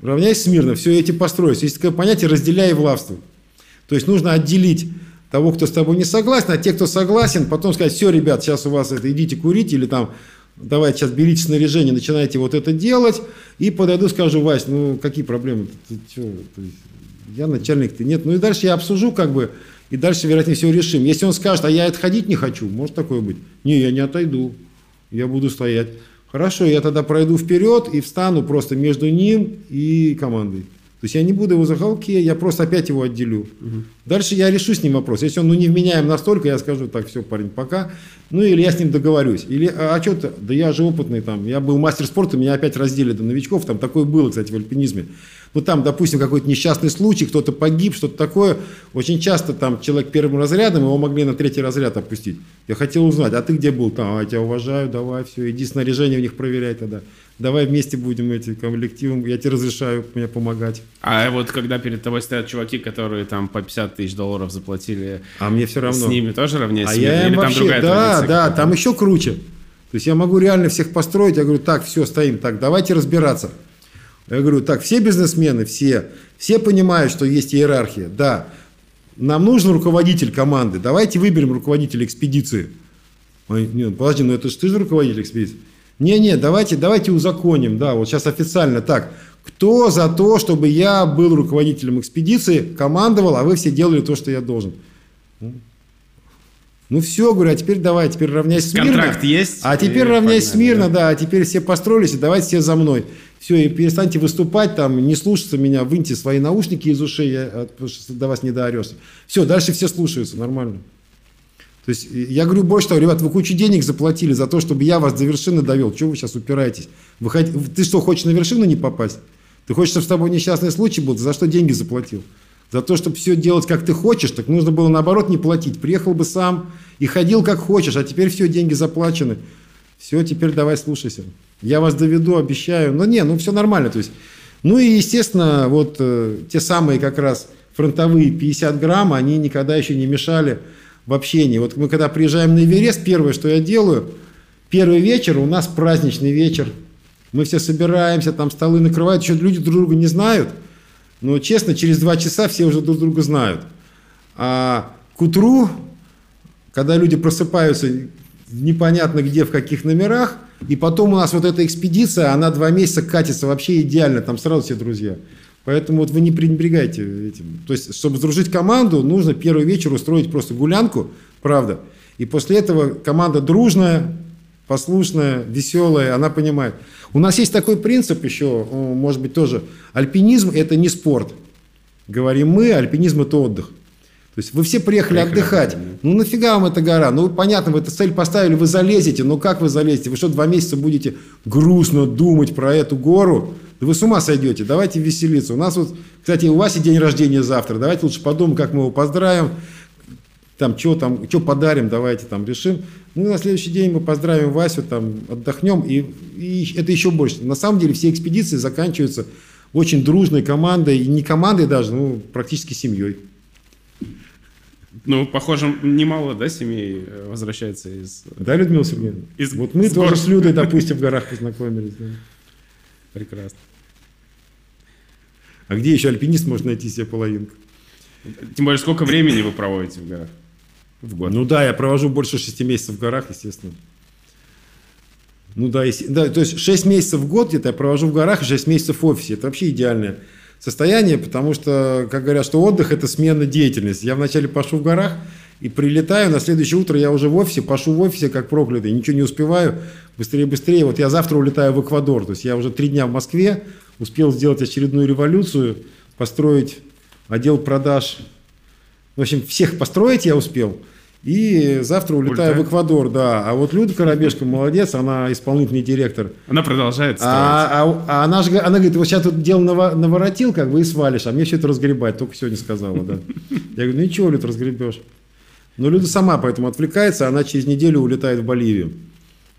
равняйся смирно, все эти построить. Есть такое понятие «разделяй и властвуй». То есть нужно отделить того, кто с тобой не согласен, а те, кто согласен, потом сказать, все, ребят, сейчас у вас это, идите курить, или там, давайте сейчас берите снаряжение, начинайте вот это делать, и подойду, скажу, Вась, ну, какие проблемы? Ты, чё? То есть, я начальник, ты нет. Ну, и дальше я обсужу, как бы, и дальше, вероятнее всего, решим. Если он скажет, а я отходить не хочу, может такое быть? Не, я не отойду, я буду стоять. Хорошо, я тогда пройду вперед и встану просто между ним и командой. То есть я не буду его за халки, я просто опять его отделю. Дальше я решу с ним вопрос. Если он ну, не вменяем настолько, я скажу, так, все, парень, пока. Ну, или я с ним договорюсь. Или, а, а что ты? Да я же опытный там. Я был мастер спорта, меня опять раздели до новичков. Там такое было, кстати, в альпинизме. Ну, там, допустим, какой-то несчастный случай, кто-то погиб, что-то такое. Очень часто там человек первым разрядом, его могли на третий разряд опустить. Я хотел узнать, а ты где был? Там, а, я тебя уважаю, давай, все, иди снаряжение у них проверяй тогда. Давай вместе будем эти коллективом, я тебе разрешаю мне помогать. А вот когда перед тобой стоят чуваки, которые там по 50 тысяч долларов заплатили, А мне все равно. с ними тоже равняйся? А я Или там вообще, другая да, да, там еще круче. То есть я могу реально всех построить, я говорю, так, все, стоим, так, давайте разбираться. Я говорю, так, все бизнесмены, все, все понимают, что есть иерархия, да, нам нужен руководитель команды, давайте выберем руководителя экспедиции. Ой, нет, подожди, ну это же ты же руководитель экспедиции. Не-не, давайте, давайте узаконим, да, вот сейчас официально так. Кто за то, чтобы я был руководителем экспедиции, командовал, а вы все делали то, что я должен? Ну все, говорю, а теперь давай, теперь равняйся смирно. Контракт есть, А теперь равняйся погнали, смирно, да. да. а теперь все построились, и давайте все за мной. Все, и перестаньте выступать там, не слушаться меня, выньте свои наушники из ушей, я, а, потому что до вас не доорешься. Все, дальше все слушаются, нормально. То есть и я говорю больше того, ребят, вы кучу денег заплатили за то, чтобы я вас до вершины довел. Чего вы сейчас упираетесь? Вы хот- Ты что, хочешь на вершину не попасть? Ты хочешь, чтобы с тобой несчастный случай был? Ты за что деньги заплатил? За то, чтобы все делать, как ты хочешь, так нужно было наоборот не платить. Приехал бы сам и ходил как хочешь, а теперь все, деньги заплачены. Все, теперь давай слушайся. Я вас доведу, обещаю. Но не, ну все нормально. То есть, ну и, естественно, вот э, те самые как раз фронтовые 50 грамм, они никогда еще не мешали в общении. Вот мы когда приезжаем на Эверест, первое, что я делаю, первый вечер, у нас праздничный вечер. Мы все собираемся, там столы накрывают, еще люди друг друга не знают. Но, честно, через два часа все уже друг друга знают. А к утру, когда люди просыпаются непонятно где, в каких номерах, и потом у нас вот эта экспедиция, она два месяца катится вообще идеально, там сразу все друзья. Поэтому вот вы не пренебрегайте этим. То есть, чтобы сдружить команду, нужно первый вечер устроить просто гулянку, правда. И после этого команда дружная, послушная, веселая, она понимает. У нас есть такой принцип еще, может быть, тоже. Альпинизм – это не спорт. Говорим мы, альпинизм – это отдых. То есть вы все приехали, Приехали отдыхать. отдыхать, Ну нафига вам эта гора? Ну понятно, вы эту цель поставили, вы залезете. Но как вы залезете? Вы что, два месяца будете грустно думать про эту гору? Да вы с ума сойдете. Давайте веселиться. У нас вот, кстати, у Васи день рождения завтра. Давайте лучше подумаем, как мы его поздравим. Там, что там, что подарим, давайте там решим. Ну, на следующий день мы поздравим Васю, там, отдохнем, и, и это еще больше. На самом деле все экспедиции заканчиваются очень дружной командой, и не командой даже, ну, практически семьей. Ну, похоже, немало, да, семей э, возвращается из... Да, Людмила Сергеевна? Из- вот мы тоже с Людой, допустим, в горах познакомились. да. Прекрасно. А где еще альпинист может найти себе половинку? Тем более, сколько времени вы проводите в горах? В год. Ну да, я провожу больше 6 месяцев в горах, естественно. Ну да, если- да, то есть 6 месяцев в год где-то я провожу в горах и 6 месяцев в офисе. Это вообще идеальное состояние, потому что, как говорят, что отдых – это смена деятельности. Я вначале пошел в горах, И прилетаю, на следующее утро я уже в офисе, пашу в офисе как проклятый, ничего не успеваю, быстрее, быстрее. Вот я завтра улетаю в Эквадор, то есть я уже три дня в Москве, успел сделать очередную революцию, построить отдел продаж. В общем, всех построить я успел. И завтра улетаю Улетает. в Эквадор, да. А вот Люда Коробешка молодец, она исполнительный директор. Она продолжает строить. А, а- а она же, она говорит, вот сейчас тут дело наво- наворотил, как бы и свалишь, а мне все это разгребать, только сегодня сказала, да. Я говорю, ну ничего, Люд, разгребешь. Но Люда сама поэтому отвлекается, она через неделю улетает в Боливию.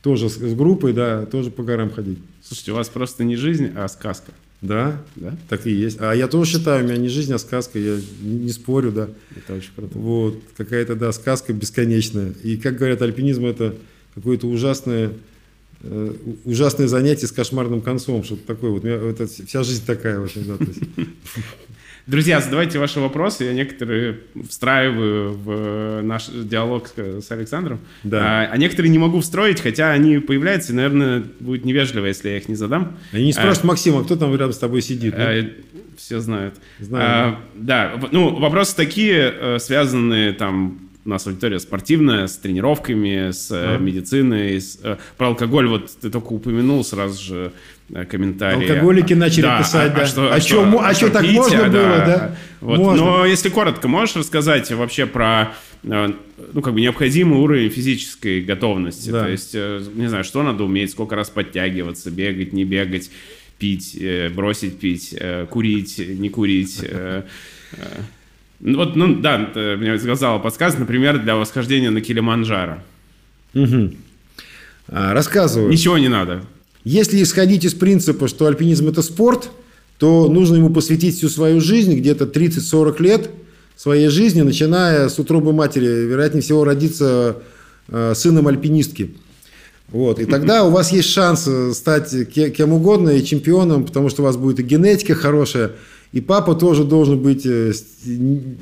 Тоже с, с группой, да, тоже по горам ходить. Слушайте, у вас просто не жизнь, а сказка. Да, Да? так и есть. А я тоже считаю, у меня не жизнь, а сказка, я не, не спорю, да. Это очень круто. Вот, какая-то, да, сказка бесконечная. И, как говорят, альпинизм – это какое-то ужасное, э, ужасное занятие с кошмарным концом. Что-то такое. Вот у меня это вся жизнь такая, в общем, да. Друзья, задавайте ваши вопросы, я некоторые встраиваю в э, наш диалог с Александром, Да. а, а некоторые не могу встроить, хотя они появляются, и, наверное, будет невежливо, если я их не задам. Они не Максим, а кто там рядом с тобой сидит? ну? Э, Все знают. Знаю. А, да, ну, вопросы такие, э, связанные там, у нас аудитория спортивная, с тренировками, с Ага. медициной, с, э, про алкоголь, вот ты только упомянул сразу же комментарии. Алкоголики начали Да, писать, да. что, А чё, мо- а чё, так пить, можно а, было, да? Вот. Можно. Но если коротко, можешь рассказать вообще про э, ну, как бы необходимый уровень физической готовности? Да. То есть, э, не знаю, что надо уметь, сколько раз подтягиваться, бегать, не бегать, пить, э, бросить пить, э, курить, не курить. э, э. Вот, ну да, мне сказала подсказка, например, для восхождения на Килиманджаро. А, рассказываю. Ничего не надо. Если исходить из принципа, что альпинизм – это спорт, то нужно ему посвятить всю свою жизнь, где-то 30-40 лет своей жизни, начиная с утробы матери, вероятнее всего, родиться э, сыном альпинистки. Вот. И тогда у вас есть шанс стать ке- кем угодно и чемпионом, потому что у вас будет и генетика хорошая, и папа тоже должен быть э, ст-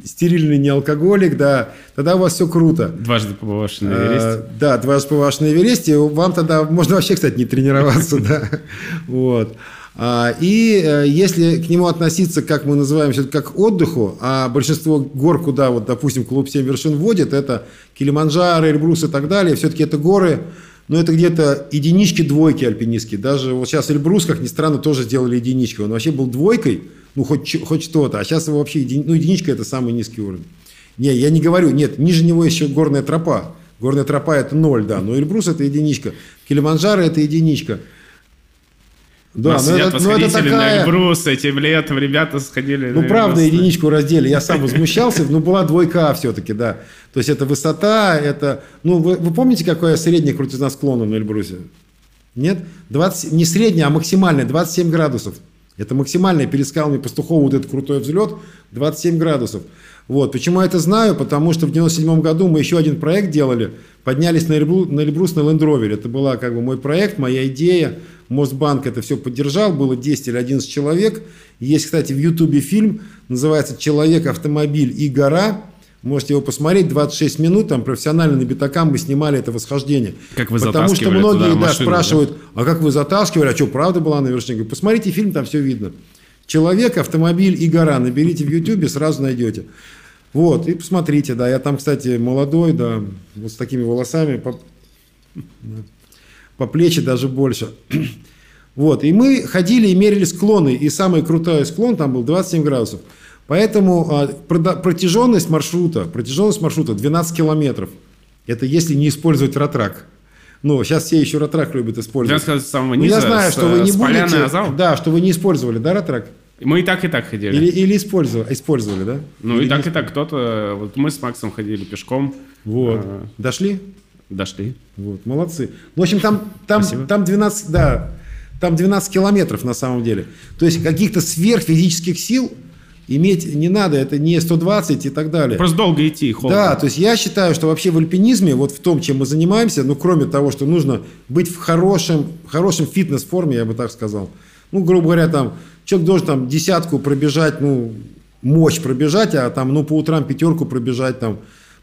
стерильный не алкоголик, да, тогда у вас все круто. Дважды побывавший на Эвересте. Э, Да, дважды побывавший на Эвересте. Вам тогда можно вообще, кстати, не тренироваться, да. Вот. А, И э, если к нему относиться, как мы называем, всё-таки как к отдыху, а большинство гор, куда, вот, допустим, клуб 7 вершин вводит, это Килиманджаро, Эльбрус и так далее, все-таки это горы, но это где-то единички, двойки альпинистские. Даже вот сейчас Эльбрус, как ни странно, тоже сделали единичку. Он вообще был двойкой, ну, хоть, хоть что-то, а сейчас его вообще, еди- ну, единичка – это самый низкий уровень. Не, я не говорю, нет, ниже него еще горная тропа. Горная тропа это ноль, да, но Эльбрус это единичка. Килиманджаро это единичка. Да, но сидят это, но это восходители на такая... Эльбрус, этим летом ребята сходили Ну, правда, единичку раздели. Я сам возмущался, но была двойка все-таки, да. То есть это высота, это... Ну, вы, вы помните, какая средняя крутизна склона на Эльбрусе? Нет? 20, не средняя, а максимальная, 27 градусов. Это максимальная перед скалами Пастухова вот этот крутой взлет, 27 градусов. Вот. Почему я это знаю? Потому что в 97 году мы еще один проект делали, поднялись на Эльбрус на, Эльбрус на Rover. Это была как бы мой проект, моя идея. Мосбанк это все поддержал, было 10 или 11 человек. Есть, кстати, в Ютубе фильм, называется «Человек, автомобиль и гора». Можете его посмотреть, 26 минут, там профессионально на битакам мы снимали это восхождение. Как вы Потому что многие туда да, машину, спрашивают, а как вы затаскивали, а что, правда была на вершине? Говорю, посмотрите фильм, там все видно. Человек, автомобиль и гора. Наберите в Ютубе, сразу найдете. Вот, и посмотрите, да, я там, кстати, молодой, да, вот с такими волосами, по, да, по плечи даже больше. Вот, и мы ходили и мерили склоны, и самый крутой склон там был 27 градусов. Поэтому а, протяженность маршрута, протяженность маршрута 12 километров. Это если не использовать ратрак. Ну, сейчас все еще ратрак любят использовать. 12 с самого Ну, низа, я знаю, с, что вы э, не будете... Да, что вы не использовали, да, ратрак? Мы и так, и так ходили. Или, или использовали, использовали, да? Ну Или и так, не- и так. Кто-то... Вот мы с Максом ходили пешком. Вот. а, Дошли? Дошли. Вот, молодцы. Ну, в общем, там, там, Спасибо. там 12, да, там 12 километров на самом деле. То есть каких-то сверхфизических сил иметь не надо, это не 120 и так далее. Просто долго идти, холодно. Да, то есть я считаю, что вообще в альпинизме, вот в том, чем мы занимаемся, ну, кроме того, что нужно быть в хорошем, хорошем фитнес-форме, я бы так сказал. Ну, грубо говоря, там, человек должен там десятку пробежать, ну, мощь пробежать, а там, ну, по утрам пятерку пробежать, там,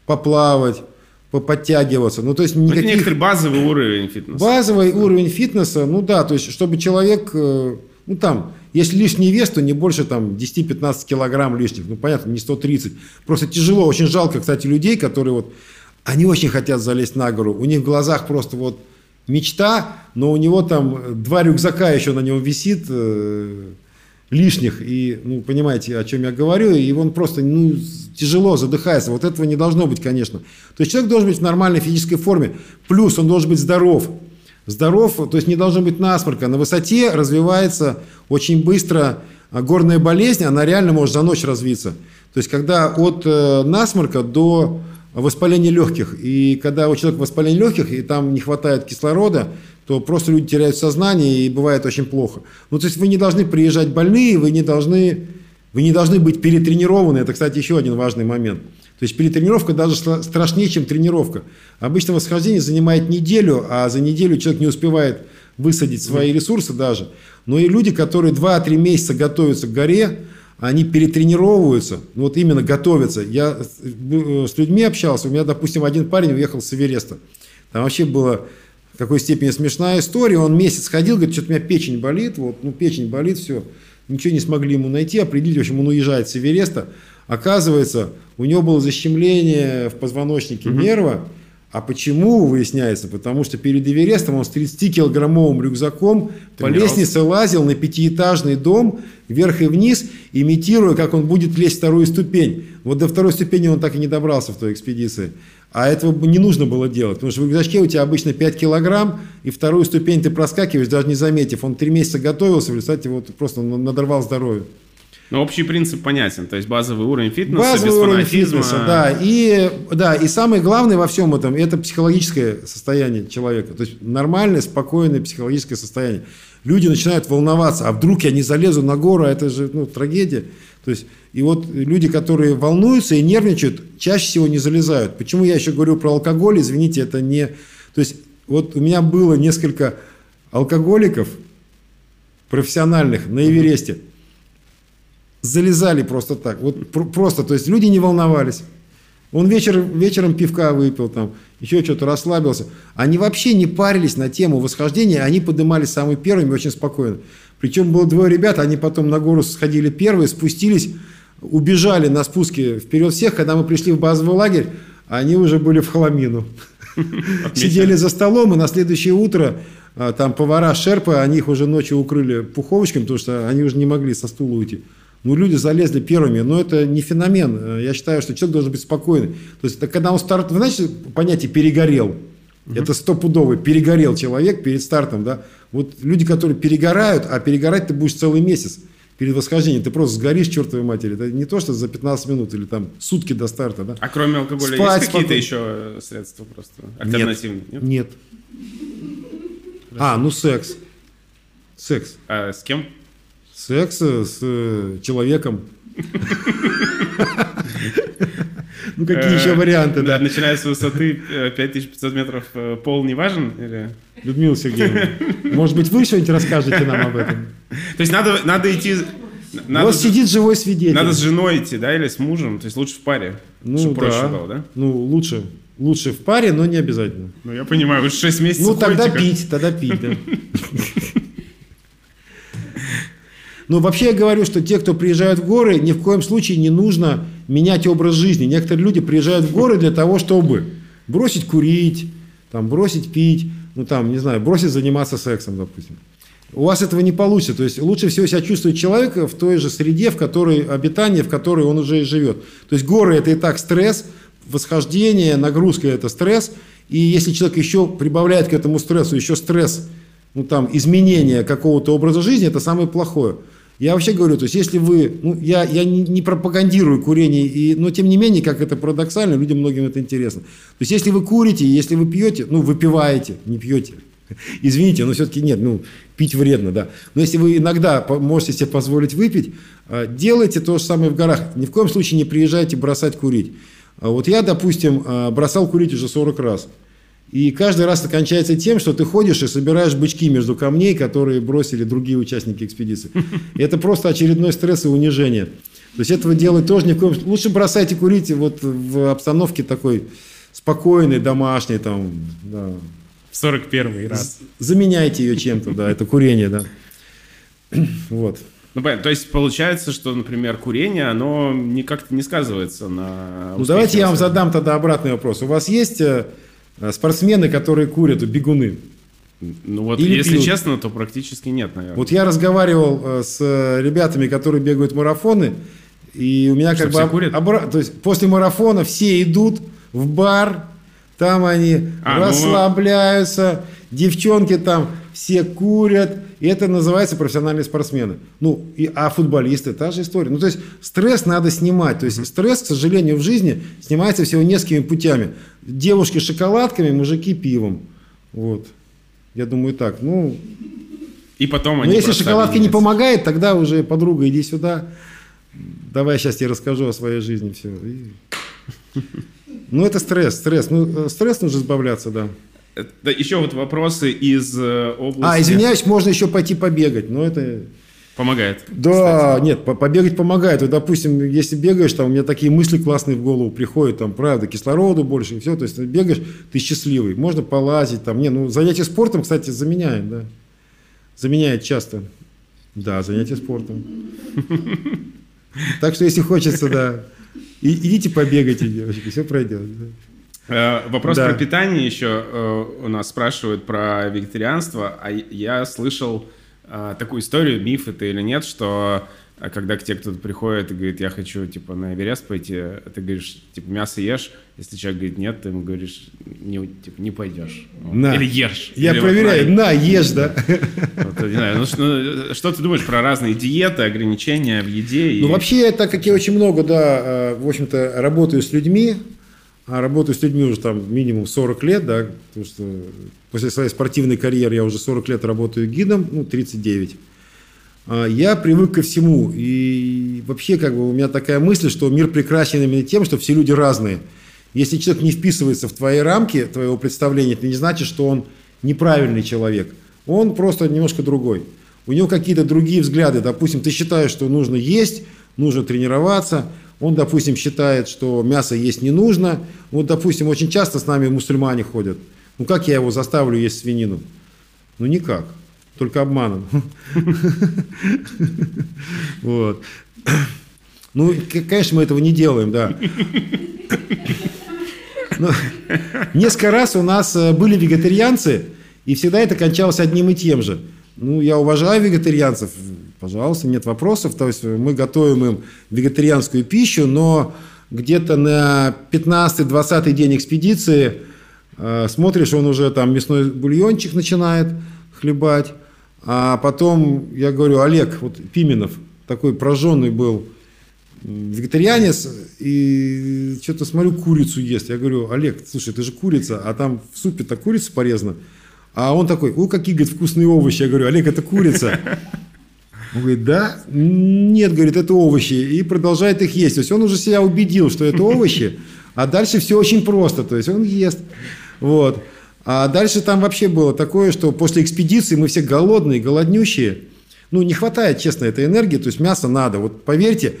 поплавать, подтягиваться. Ну, то есть Это никаких... некоторый базовый уровень фитнеса. Базовый уровень фитнеса, ну да, то есть, чтобы человек, э, ну там, если лишний вес, то не больше там 10-15 килограмм лишних. Ну, понятно, не 130. Просто тяжело, очень жалко, кстати, людей, которые вот, они очень хотят залезть на гору. У них в глазах просто вот мечта, но у него там два рюкзака еще на нем висит, э, лишних. И, ну, понимаете, о чем я говорю. И он просто, ну, тяжело, задыхается. Вот этого не должно быть, конечно. То есть человек должен быть в нормальной физической форме. Плюс он должен быть здоров. Здоров, то есть не должно быть насморка. На высоте развивается очень быстро а, горная болезнь, она реально может за ночь развиться. То есть когда от э, насморка до воспаления легких. И когда у человека воспаление легких, и там не хватает кислорода, то просто люди теряют сознание, и бывает очень плохо. Ну, то есть вы не должны приезжать больные, вы не должны, вы не должны быть перетренированы. Это, кстати, еще один важный момент. То есть перетренировка даже страшнее, чем тренировка. Обычно восхождение занимает неделю, а за неделю человек не успевает высадить свои ресурсы даже. Но и люди, которые 2-3 месяца готовятся к горе, они перетренировываются, вот именно готовятся. Я с людьми общался, у меня, допустим, один парень уехал с Эвереста. Там вообще была в какой степени смешная история. Он месяц ходил, говорит, что-то у меня печень болит, вот, ну, печень болит, все. Ничего не смогли ему найти, определить, в общем, он уезжает с Эвереста. Оказывается, у него было защемление в позвоночнике угу. нерва. А почему, выясняется? Потому что перед Эверестом он с 30-килограммовым рюкзаком Ты по лестнице лазил на пятиэтажный дом вверх и вниз, имитируя, как он будет лезть вторую ступень. Вот до второй ступени он так и не добрался в той экспедиции. А этого не нужно было делать, потому что в рюкзачке у тебя обычно 5 килограмм, и вторую ступень ты проскакиваешь, даже не заметив. Он три месяца готовился, в результате вот просто надорвал здоровье. Но общий принцип понятен, то есть базовый уровень фитнеса, базовый без уровень фитнеса, да. И, да, и самое главное во всем этом – это психологическое состояние человека. То есть нормальное, спокойное психологическое состояние. Люди начинают волноваться, а вдруг я не залезу на гору, а это же ну, трагедия. То есть, и вот люди, которые волнуются и нервничают, чаще всего не залезают. Почему я еще говорю про алкоголь? Извините, это не... То есть, вот у меня было несколько алкоголиков профессиональных на Эвересте. Залезали просто так. Вот просто, то есть люди не волновались. Он вечер, вечером пивка выпил, там, еще что-то расслабился. Они вообще не парились на тему восхождения, они поднимались самыми первыми очень спокойно. Причем было двое ребят, они потом на гору сходили первые, спустились, убежали на спуске вперед всех. Когда мы пришли в базовый лагерь, они уже были в хламину. Сидели за столом, и на следующее утро а, там повара шерпы, они их уже ночью укрыли пуховочками, потому что они уже не могли со стула уйти. Ну, люди залезли первыми, но это не феномен. Я считаю, что человек должен быть спокойный. То есть, это когда он старт... Вы знаете понятие «перегорел»? Угу. Это стопудовый. Перегорел человек перед стартом, да? Вот люди, которые перегорают, а перегорать ты будешь целый месяц перед восхождением. Ты просто сгоришь, чертовой матери. Это не то, что за 15 минут или там сутки до старта, да? А кроме алкоголя Спать, есть какие-то еще средства просто альтернативные? Нет. Нет. А, ну секс. Секс. А с кем? Секс с э, человеком. Ну, какие еще варианты, да? Начиная с высоты 5500 э, метров, э, пол не важен? Людмила Сергеевна, может быть, вы что-нибудь расскажете нам об этом? То есть надо, надо идти... Надо, вот сидит живой свидетель. Надо с женой идти, да, или с мужем? То есть лучше в паре, ну, чтобы да. проще было, да? Ну, лучше. Лучше в паре, но не обязательно. Ну, я понимаю, вы 6 месяцев Ну, тогда пить, тогда пить, да. Но вообще я говорю, что те, кто приезжают в горы, ни в коем случае не нужно менять образ жизни. Некоторые люди приезжают в горы для того, чтобы бросить курить, там, бросить пить, ну там, не знаю, бросить заниматься сексом, допустим. У вас этого не получится. То есть лучше всего себя чувствует человек в той же среде, в которой обитание, в которой он уже и живет. То есть горы это и так стресс, восхождение, нагрузка это стресс. И если человек еще прибавляет к этому стрессу еще стресс, ну там, изменение какого-то образа жизни, это самое плохое. Я вообще говорю, то есть если вы, ну, я, я не, пропагандирую курение, и, но тем не менее, как это парадоксально, людям многим это интересно. То есть если вы курите, если вы пьете, ну, выпиваете, не пьете, извините, но все-таки нет, ну, пить вредно, да. Но если вы иногда можете себе позволить выпить, а, делайте то же самое в горах. Ни в коем случае не приезжайте бросать курить. А вот я, допустим, а, бросал курить уже 40 раз. И каждый раз это кончается тем, что ты ходишь и собираешь бычки между камней, которые бросили другие участники экспедиции. Это просто очередной стресс и унижение. То есть этого делать тоже ни в коем случае. Лучше бросайте курить вот в обстановке такой спокойной, домашней. Там, да. В 41 раз. Заменяйте ее чем-то, да, это курение, да. Вот. Ну, понятно. То есть получается, что, например, курение, оно никак не сказывается на Ну, давайте я вам задам тогда обратный вопрос. У вас есть э, спортсмены, которые курят, бегуны? Ну вот, Или если пьют. честно, то практически нет, наверное. Вот я разговаривал э, с э, ребятами, которые бегают марафоны, и у меня Что, как бы... курят? обра- То есть после марафона все идут в бар, там они А, ну, расслабляются, девчонки там все курят, и это называется профессиональные спортсмены. Ну, и, а футболисты та же история. Ну, то есть стресс надо снимать. То есть стресс, к сожалению, в жизни снимается всего несколькими путями. Девушки шоколадками, мужики пивом. Вот. Я думаю так. Ну, И потом но они если просто шоколадка не помогает, тогда уже подруга, иди сюда. Давай сейчас тебе расскажу о своей жизни. Все. Ну, это стресс, стресс. Ну, э, стресс нужно избавляться, да. Да, еще вот вопросы из э, области. А, извиняюсь, можно еще пойти побегать. Но это... Помогает. Да, нет, по- побегать помогает. Вот, допустим, если бегаешь, там у меня такие мысли классные в голову приходят, там, правда, кислороду больше, и все. То есть бегаешь, ты счастливый. Можно полазить, там, не, ну, занятие спортом, кстати, заменяет, да. Заменяет часто. Да, занятие спортом. Так что, если хочется, да, идите побегайте, девочки, все пройдет. Э, Вопрос Да. про питание еще э, у нас спрашивают про вегетарианство, а я слышал э, такую историю, миф это или нет, что когда к тебе кто-то приходит и говорит, я хочу типа на Эверест пойти, ты говоришь, типа мясо ешь, если человек говорит нет, ты ему говоришь, не, типа, не пойдешь. Вот. На. Или ешь. Я Или вот проверяю, на- на, ешь, да. вот, не знаю, ну, что, что ты думаешь про разные диеты, ограничения в еде? и- Ну, вообще, так как я очень много, да, в общем-то, работаю с людьми, а работаю с людьми уже там минимум 40 лет, да, потому что после своей спортивной карьеры я уже 40 лет работаю гидом, ну, 39. А, Я привык ко всему, и вообще, как бы, у меня такая мысль, что мир прекрасен именно тем, что все люди разные. Если человек не вписывается в твои рамки, твоего представления, это не значит, что он неправильный человек. Он просто немножко другой. У него какие-то другие взгляды. Допустим, ты считаешь, что нужно есть, нужно тренироваться. Он, допустим, считает, что мясо есть не нужно. Вот, допустим, очень часто с нами мусульмане ходят. Ну, как я его заставлю есть свинину? Ну, никак. Только обманом. Вот. Ну, конечно, мы этого не делаем, да. Ну, Несколько раз у нас э, были вегетарианцы, и всегда это кончалось одним и тем же. Ну, я уважаю вегетарианцев, пожалуйста, нет вопросов. То есть мы готовим им вегетарианскую пищу, но где-то на 15-20 день экспедиции э, смотришь, он уже там мясной бульончик начинает хлебать. А потом я говорю, Олег, вот Пименов, такой прожженный был, вегетарианец, и что-то смотрю, курицу ест. Я говорю, Олег, слушай, это же курица, а там в супе-то курица порезана. А он такой, о, какие, говорит, вкусные овощи. Я говорю, Олег, это курица. Он говорит, да? Нет, говорит, это овощи. И продолжает их есть. То есть он уже себя убедил, что это овощи, а дальше все очень просто. То есть он ест. Вот. А дальше там вообще было такое, что после экспедиции мы все голодные, голоднющие. Ну, не хватает, честно, этой энергии. То есть мясо надо. Вот поверьте,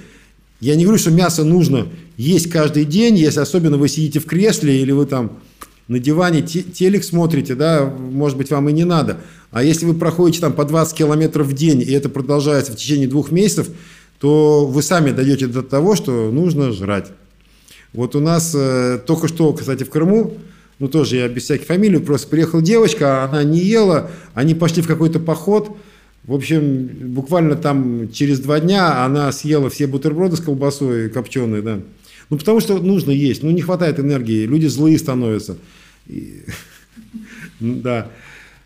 я не говорю, что мясо нужно есть каждый день, если особенно вы сидите в кресле или вы там на диване те- телек смотрите, да, может быть, вам и не надо. А если вы проходите там по 20 километров в день, и это продолжается в течение двух месяцев, то вы сами дойдете до того, что нужно жрать. Вот у нас э, только что, кстати, в Крыму, ну тоже я без всяких фамилий, просто приехала девочка, она не ела, они пошли в какой-то поход, в общем, буквально там через два дня она съела все бутерброды с колбасой копченой, да. Ну, потому что нужно есть, ну, не хватает энергии, люди злые становятся. И- Ну, Да.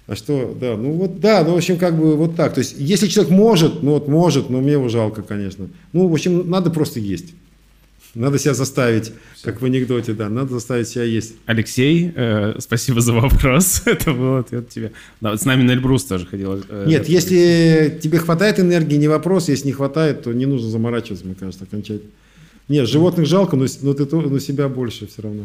А что, да, ну вот, да, ну, в общем, как бы вот так. То есть, если человек может, ну, вот может, но мне его жалко, конечно. Ну, в общем, надо просто есть. Надо себя заставить, как в анекдоте, да, надо заставить себя есть. Алексей, э, спасибо за вопрос. Это было ответ тебе. Да, вот с нами на Эльбрус тоже ходил. э, Нет, Алексей. если тебе хватает энергии, не вопрос. Если не хватает, то не нужно заморачиваться, мне кажется, окончательно. Нет, животных жалко, но, но ты но себя больше все равно.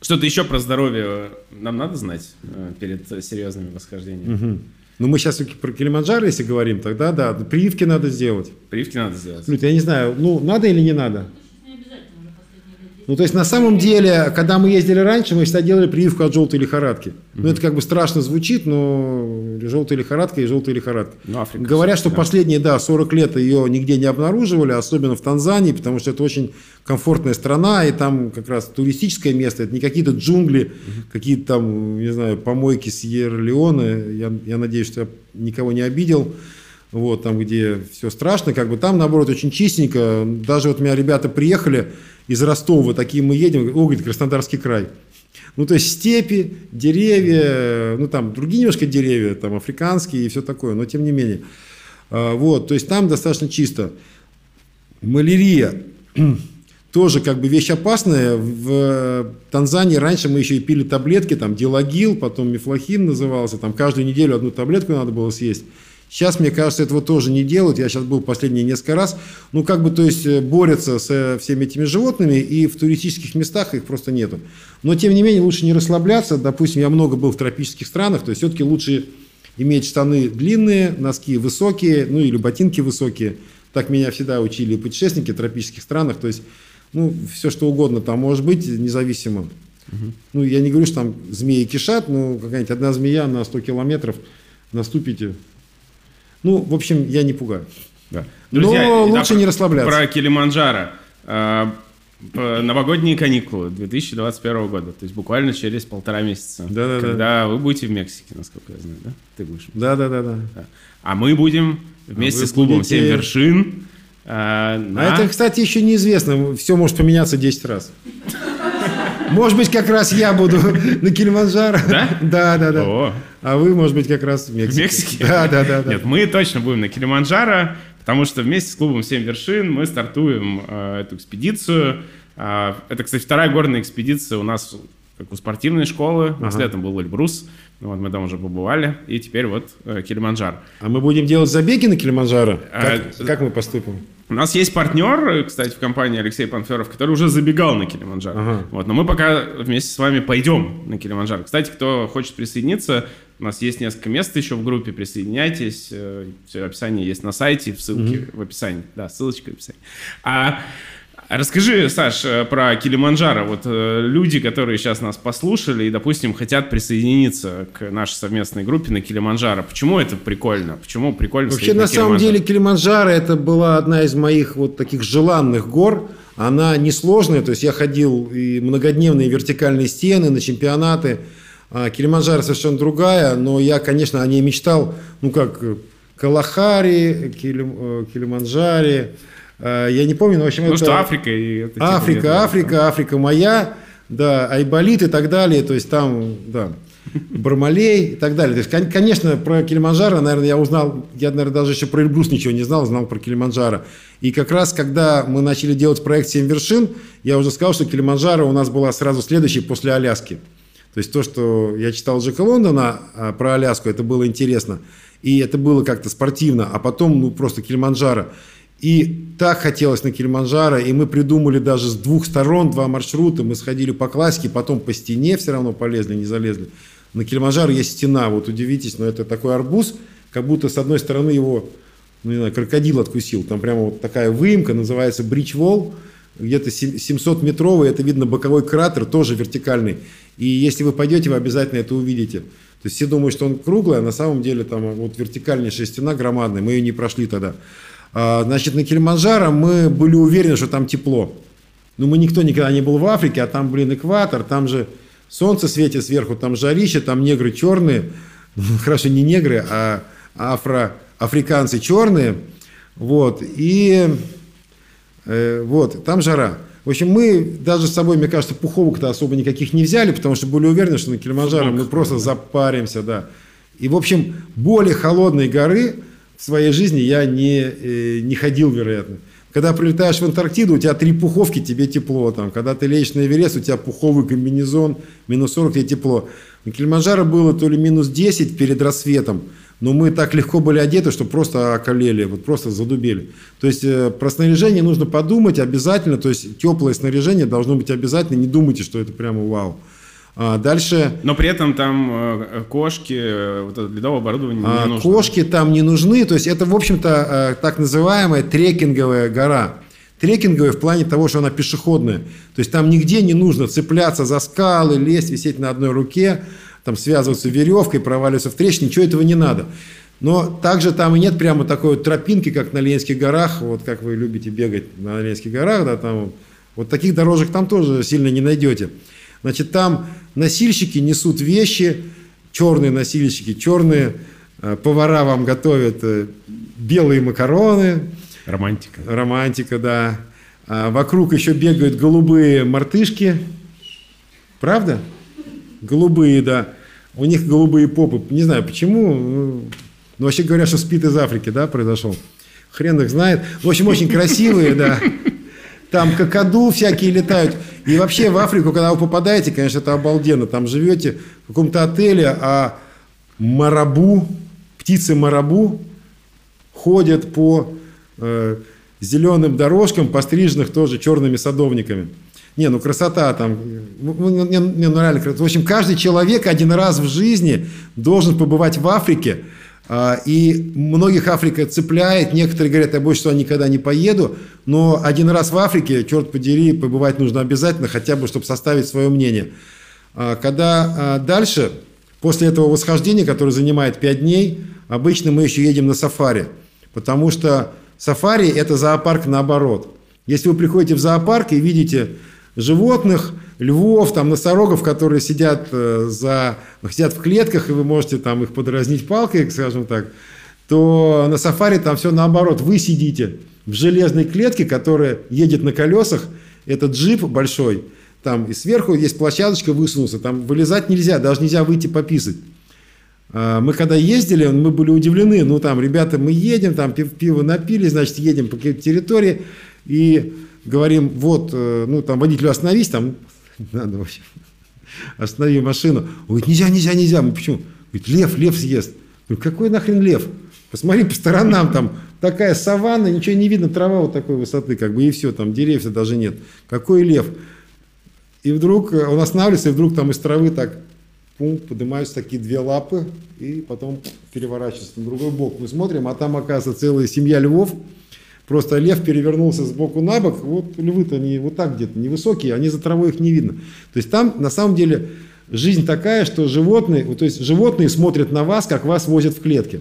Что-то еще про здоровье нам надо знать э, перед э, серьезными восхождениями? Мгм. Ну, мы сейчас про Килиманджаро, если говорим, тогда да, прививки надо сделать. Прививки надо сделать. Люд, я не знаю, ну, надо или не надо? Не обязательно уже последние лет Ну, то есть, на самом деле, когда мы ездили раньше, мы всегда делали прививку от желтой лихорадки. Ну, это как бы страшно звучит, но желтая лихорадка и желтая лихорадка. Ну, Африка Говорят, что да. последние, да, 40 лет ее нигде не обнаруживали, особенно в Танзании, потому что это очень комфортная страна, и там как раз туристическое место, это не какие-то джунгли, какие-то там, не знаю, помойки Сьерра-Леоне. Я, я надеюсь, что я никого не обидел. Вот, там, где все страшно, как бы там, наоборот, очень чистенько. Даже вот у меня ребята приехали из Ростова, такие мы едем, о, говорит, Краснодарский край. Ну, то есть степи, деревья, ну, там другие немножко деревья, там африканские и все такое, но тем не менее. А, Вот, то есть там достаточно чисто. Малярия тоже как бы вещь опасная. В Танзании раньше мы еще и пили таблетки, там дилагил, потом мифлохин назывался, там каждую неделю одну таблетку надо было съесть. Сейчас, мне кажется, этого тоже не делают. Я сейчас был последние несколько раз. Ну, как бы, то есть, э, борются со всеми этими животными, и в туристических местах их просто нету. Но, тем не менее, лучше не расслабляться. Допустим, я много был в тропических странах, то есть, все-таки лучше иметь штаны длинные, носки высокие, ну, или ботинки высокие. Так меня всегда учили путешественники в тропических странах. То есть, ну, все что угодно там может быть, независимо. Ну, я не говорю, что там змеи кишат, но какая-нибудь одна змея на 100 километров наступите. Ну, в общем, я не пугаю. Да. Но и лучше не расслабляться. Про Килиманджаро. А, Новогодние каникулы 2021 года, то есть буквально через полтора месяца. Да-да-да. Когда вы будете в Мексике, насколько я знаю, да? Ты будешь. Да, да, да, да. Да. А мы будем вместе вы с клубом будете- 7 вершин. а, А на- это, кстати, еще неизвестно. Все может поменяться 10 раз. Может быть, как раз я буду на Килиманджаро. Да? Да, да, да. О. А вы, может быть, как раз в В Мексике. Мексике? Да, да, да. да. Нет, мы точно будем на Килиманджаро, потому что вместе с клубом «Семь вершин» мы стартуем э, эту экспедицию. А, это, кстати, вторая горная экспедиция у нас как у спортивной школы. У нас Ага. летом был Эльбрус, вот мы там уже побывали, и теперь вот э, Килиманджаро. А мы будем делать забеги на Килиманджаро? А, Как, как мы поступим? У нас есть партнер, э, кстати, в компании Алексей Панферов, который уже забегал на Килиманджаро. Ага. Вот, но мы пока вместе с вами пойдем на Килиманджаро. Кстати, кто хочет присоединиться, у нас есть несколько мест еще в группе, присоединяйтесь. Все описание есть на сайте, в ссылке в описании. Да, ссылочка в описании. А расскажи, Саш, э, про Килиманджаро. Вот э, люди, которые сейчас нас послушали и, допустим, хотят присоединиться к нашей совместной группе на Килиманджаро. Почему это прикольно? Почему прикольно Вообще, стоять на самом деле, Килиманджаро это была одна из моих вот таких желанных гор. Она несложная, то есть я ходил и многодневные вертикальные стены на чемпионаты. А Килиманджаро совершенно другая, но я, конечно, о ней мечтал, ну как э, Калахари, Килим, Килиманджаре. Э, Я не помню, но в общем Ну это... что, Африка и... это типа где-то, Африка, да. Африка, Африка моя, да, Айболит и так далее, то есть там, да, Бармалей и так далее. То есть, кон- конечно, про Килиманджаро, наверное, я узнал, я, наверное, даже еще про Эльбрус ничего не знал, знал про Килиманджаро. И как раз, когда мы начали делать проект «Семь вершин», я уже сказал, что Килиманджаро у нас была сразу следующей после Аляски. То есть то, что я читал Джека Лондона а, про Аляску, это было интересно. И это было как-то спортивно. А потом, ну, просто Килиманджаро. И так хотелось на Килиманджаро, и мы придумали даже с двух сторон два маршрута. Мы сходили по классике, потом по стене все равно полезли, не залезли. На Килиманджаро есть стена, вот удивитесь, но это такой арбуз, как будто с одной стороны его, ну, не знаю, крокодил откусил. Там прямо вот такая выемка, называется Бридж Волл, где-то 700-метровый, это видно боковой кратер, тоже вертикальный. И если вы пойдете, вы обязательно это увидите. То есть все думают, что он круглый, а на самом деле там вот вертикальнейшая стена громадная, мы ее не прошли тогда. А, Значит, на Килиманджаро мы были уверены, что там тепло. Но мы никто никогда не был в Африке, а там, блин, экватор, там же солнце светит сверху, там жарище, там негры черные. Хорошо, не негры, а афро, африканцы черные. Вот, и э, вот, там жара. В общем, мы даже с собой, мне кажется, пуховок-то особо никаких не взяли, потому что были уверены, что на Килиманджаро мы просто запаримся, да. И, в общем, более холодной горы в своей жизни я не, э, не ходил, вероятно. Когда прилетаешь в Антарктиду, у тебя три пуховки, тебе тепло. Там. Когда ты лечишь на Эверест, у тебя пуховый комбинезон, минус 40, тебе тепло. На Килиманджаро было то ли минус 10 перед рассветом, но мы так легко были одеты, что просто околели, вот просто задубели. То есть э, про снаряжение нужно подумать обязательно, то есть теплое снаряжение должно быть обязательно, не думайте, что это прямо вау. А дальше Но при этом там э, кошки, э, вот это ледовое оборудование не а, нужно. кошки там не нужны, то есть это, в общем-то, э, так называемая трекинговая гора. трекинговая в плане того, что она пешеходная. То есть там нигде не нужно цепляться за скалы, лезть, висеть на одной руке, там связываться веревкой, проваливаться в трещину, ничего этого не надо. Но также там и нет прямо такой вот тропинки, как на Ленинских горах, вот как вы любите бегать на Ленинских горах, да, там вот таких дорожек там тоже сильно не найдете. Значит, там носильщики несут вещи, черные носильщики, черные, э, повара вам готовят э, белые макароны. Романтика. Романтика, да. А вокруг еще бегают голубые мартышки. Правда? Голубые, да. У них голубые попы. Не знаю почему. Ну, но вообще говорят, что спит из Африки, да, произошел. Хрен их знает. В общем, очень красивые, да. Там какаду всякие летают. И вообще в Африку, когда вы попадаете, конечно, это обалденно. Там живете в каком-то отеле, а марабу, птицы марабу ходят по э, зеленым дорожкам, постриженных тоже черными садовниками. Не, ну красота там, ну, ну не, не, ну реально красота. В общем, каждый человек один раз в жизни должен побывать в Африке, и многих Африка цепляет, некоторые говорят, я больше туда никогда не поеду, но один раз в Африке, черт подери, побывать нужно обязательно, хотя бы, чтобы составить свое мнение. А, когда а, дальше, после этого восхождения, которое занимает 5 дней, обычно мы еще едем на сафари, потому что сафари – это зоопарк наоборот. Если вы приходите в зоопарк и видите животных, львов, там, носорогов, которые сидят, э, за, сидят в клетках, и вы можете там их подразнить палкой, скажем так, то на сафари там все наоборот. Вы сидите в железной клетке, которая едет на колесах, этот джип большой, там и сверху есть площадочка высунулся, там вылезать нельзя, даже нельзя выйти пописать. А, мы когда ездили, мы были удивлены, ну там, ребята, мы едем, там пиво напили, значит, едем по территории, и говорим, вот, э, ну, там, водителю остановись, там, надо вообще, останови машину. Он говорит, нельзя, нельзя, нельзя. Мы почему? Говорит, лев, лев съест. Говорю, какой нахрен лев? Посмотри по сторонам, там такая саванна, ничего не видно, трава вот такой высоты, как бы и все, там деревьев даже нет. Какой лев? И вдруг э, он останавливается, и вдруг там из травы так пум, поднимаются такие две лапы, и потом переворачиваются на другой бок. Мы смотрим, а там, оказывается, целая семья львов, Просто лев перевернулся с боку на бок, вот львы-то они вот так где-то невысокие, они за травой их не видно. То есть там на самом деле жизнь такая, что животные, то есть животные смотрят на вас, как вас возят в клетке.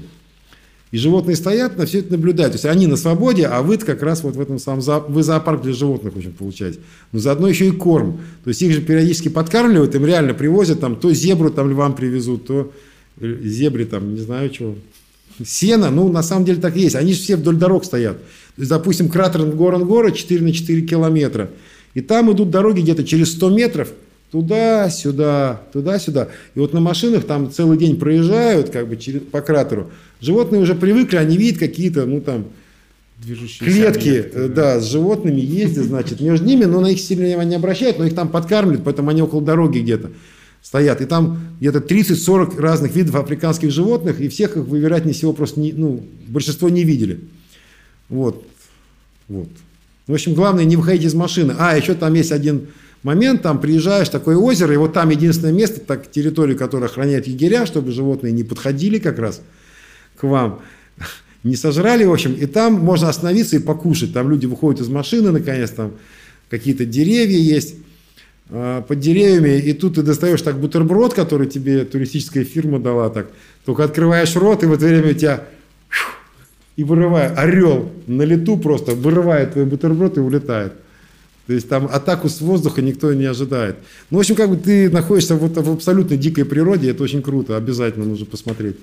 И животные стоят, на все это наблюдают. То есть они на свободе, а вы как раз вот в этом самом вы зоопарк для животных очень получаете. Но заодно еще и корм. То есть их же периодически подкармливают, им реально привозят там то зебру там львам привезут, то э, зебре там не знаю чего. Сено, ну на самом деле так и есть. Они же все вдоль дорог стоят допустим, кратер Горангора 4 на 4 километра. И там идут дороги где-то через 100 метров, туда-сюда, туда-сюда. И вот на машинах там целый день проезжают как бы через, по кратеру. Животные уже привыкли, они видят какие-то, ну там, клетки, объекты, да. да, с животными ездят, значит, между ними, но на их сильно не обращают, но их там подкармливают, поэтому они около дороги где-то стоят. И там где-то 30-40 разных видов африканских животных, и всех их вероятнее всего, просто не, ну, большинство не видели. Вот. Вот. В общем, главное не выходить из машины. А, еще там есть один момент, там приезжаешь, такое озеро, и вот там единственное место, так, территорию, которое охраняет егеря, чтобы животные не подходили как раз к вам, не сожрали, в общем, и там можно остановиться и покушать. Там люди выходят из машины, наконец, там какие-то деревья есть а, под деревьями, и тут ты достаешь так бутерброд, который тебе туристическая фирма дала, так, только открываешь рот, и в это время у тебя и вырывает, орел на лету просто вырывает твой бутерброд и улетает. То есть там атаку с воздуха никто не ожидает. Ну, в общем, как бы ты находишься вот в абсолютно дикой природе, это очень круто, обязательно нужно посмотреть.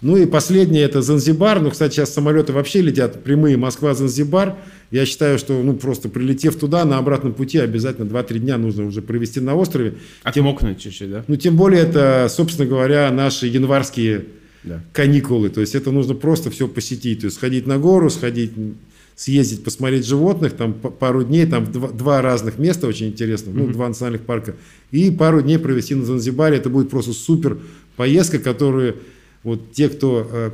Ну и последнее это Занзибар. Ну, кстати, сейчас самолеты вообще летят прямые Москва-Занзибар. Я считаю, что ну, просто прилетев туда, на обратном пути обязательно 2-3 дня нужно уже провести на острове. Отмокнуть чуть-чуть, да? Ну, тем более это, собственно говоря, наши январские да. каникулы. То есть это нужно просто все посетить. То есть сходить на гору, сходить, съездить, посмотреть животных, там пару дней, там два, два разных места очень интересно, ну, два национальных парка, и пару дней провести на Занзибаре. Это будет просто супер поездка, которую вот те, кто э,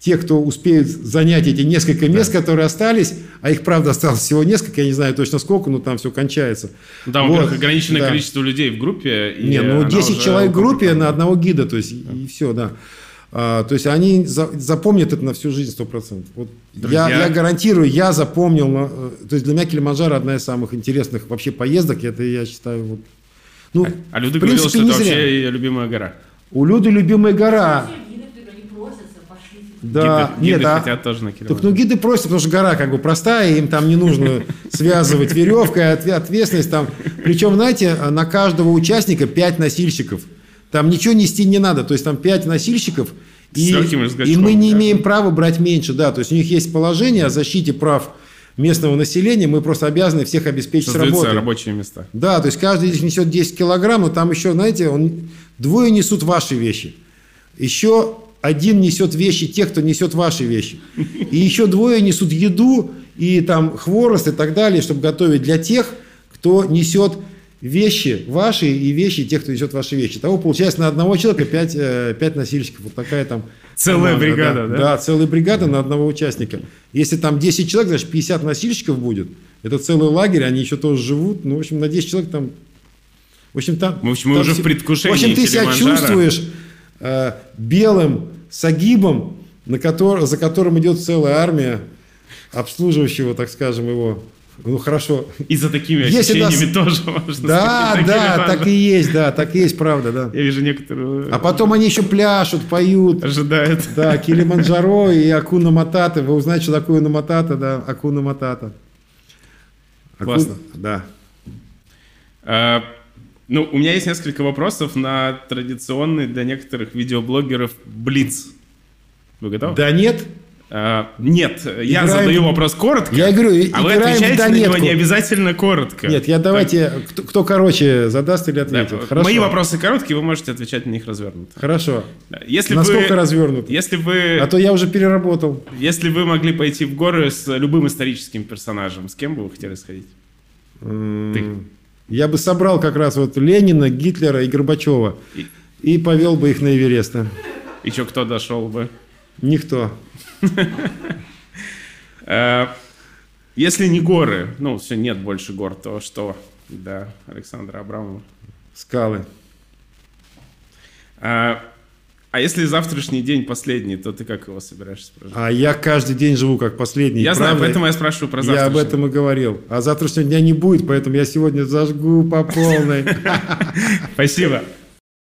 те, кто успеют занять эти несколько мест, да. которые остались, а их, правда, осталось всего несколько, я не знаю точно сколько, но там все кончается. Да, вот. во-первых, ограниченное да. количество людей в группе. Не, ну 10 человек в группе на одного гида, то есть да. и все, да. А, то есть они за- запомнят это на всю жизнь 100%. Вот Друзья. я, я гарантирую, я запомнил. э, То есть для меня Килиманджаро одна из самых интересных вообще поездок. Это я считаю вот. Ну, А Люда в говорила, что это зря. вообще ее любимая гора. У Люды любимая гора. Да, гиды нет, гиды а- хотят тоже на Так ну гиды просят, потому что гора как бы простая, им там не нужно связывать веревкой, отве- ответственность там. Причем, знаете, на каждого участника 5 носильщиков. Там ничего нести не надо, то есть там 5 носильщиков. И, и мы не да. имеем права брать меньше, да. То есть у них есть положение о защите прав местного населения, мы просто обязаны всех обеспечить Создаются работой. рабочие места. Да, то есть каждый из них несет 10 килограмм, но там еще, знаете, он, двое несут ваши вещи. Еще один несет вещи тех, кто несет ваши вещи. И еще двое несут еду и там хворост и так далее, чтобы готовить для тех, кто несет вещи ваши и вещи тех, кто несет ваши вещи. Того получается на одного человека 5, пять носильщиков. Вот такая там Целая команда, бригада, да? Да, целая бригада на одного участника. Если там 10 человек, значит 50 носильщиков будет. Это целый лагерь, они еще тоже живут. Ну, в общем, на 10 человек там... В общем, там... В общем, мы там уже в предвкушении В общем, ты себя чувствуешь э, белым сагибом, на котор- за которым идет целая армия обслуживающего, так скажем, его. Ну, хорошо. И за такими Если нас- ощущениями тоже можно Да, сказать, да, Килиманджаро. так и есть, да, так и есть, правда, да. Я вижу некоторые А потом они еще пляшут, поют. ожидают. Да, Килиманджаро и Акуна Матата. Вы узнаете, что такое Акуна Матата, да, Акуна Матата. Акун- Классно. Да. А, Ну, у меня есть несколько вопросов на традиционный для некоторых видеоблогеров Блиц. Вы готовы? Да нет? А, нет, я Играем- задаю вопрос коротко, Я говорю, а вы отвечаете на него не обязательно коротко. Нет, я давайте, кто, кто короче задаст или Да, ответит. Хорошо. Мои вопросы короткие, вы можете отвечать на них развернуто. Хорошо. Да, Если Насколько вы, развернут? если вы, А то я уже переработал. если вы могли пойти в горы с любым историческим персонажем, с кем бы вы хотели сходить? М, Я бы собрал как раз вот Ленина, Гитлера и Горбачева. И- И повел бы их на Эверест. И что, кто дошел бы? Никто. Э, Если не горы, ну, все, нет больше гор, то что? Да, Александра Абрамова. Скалы. А, а если завтрашний день последний, то ты как его собираешься прожить? А я каждый день живу как последний. я знаю, правда? поэтому я спрашиваю про Я завтрашний. об этом и говорил. А завтрашнего дня не будет, поэтому я сегодня зажгу по полной. Спасибо.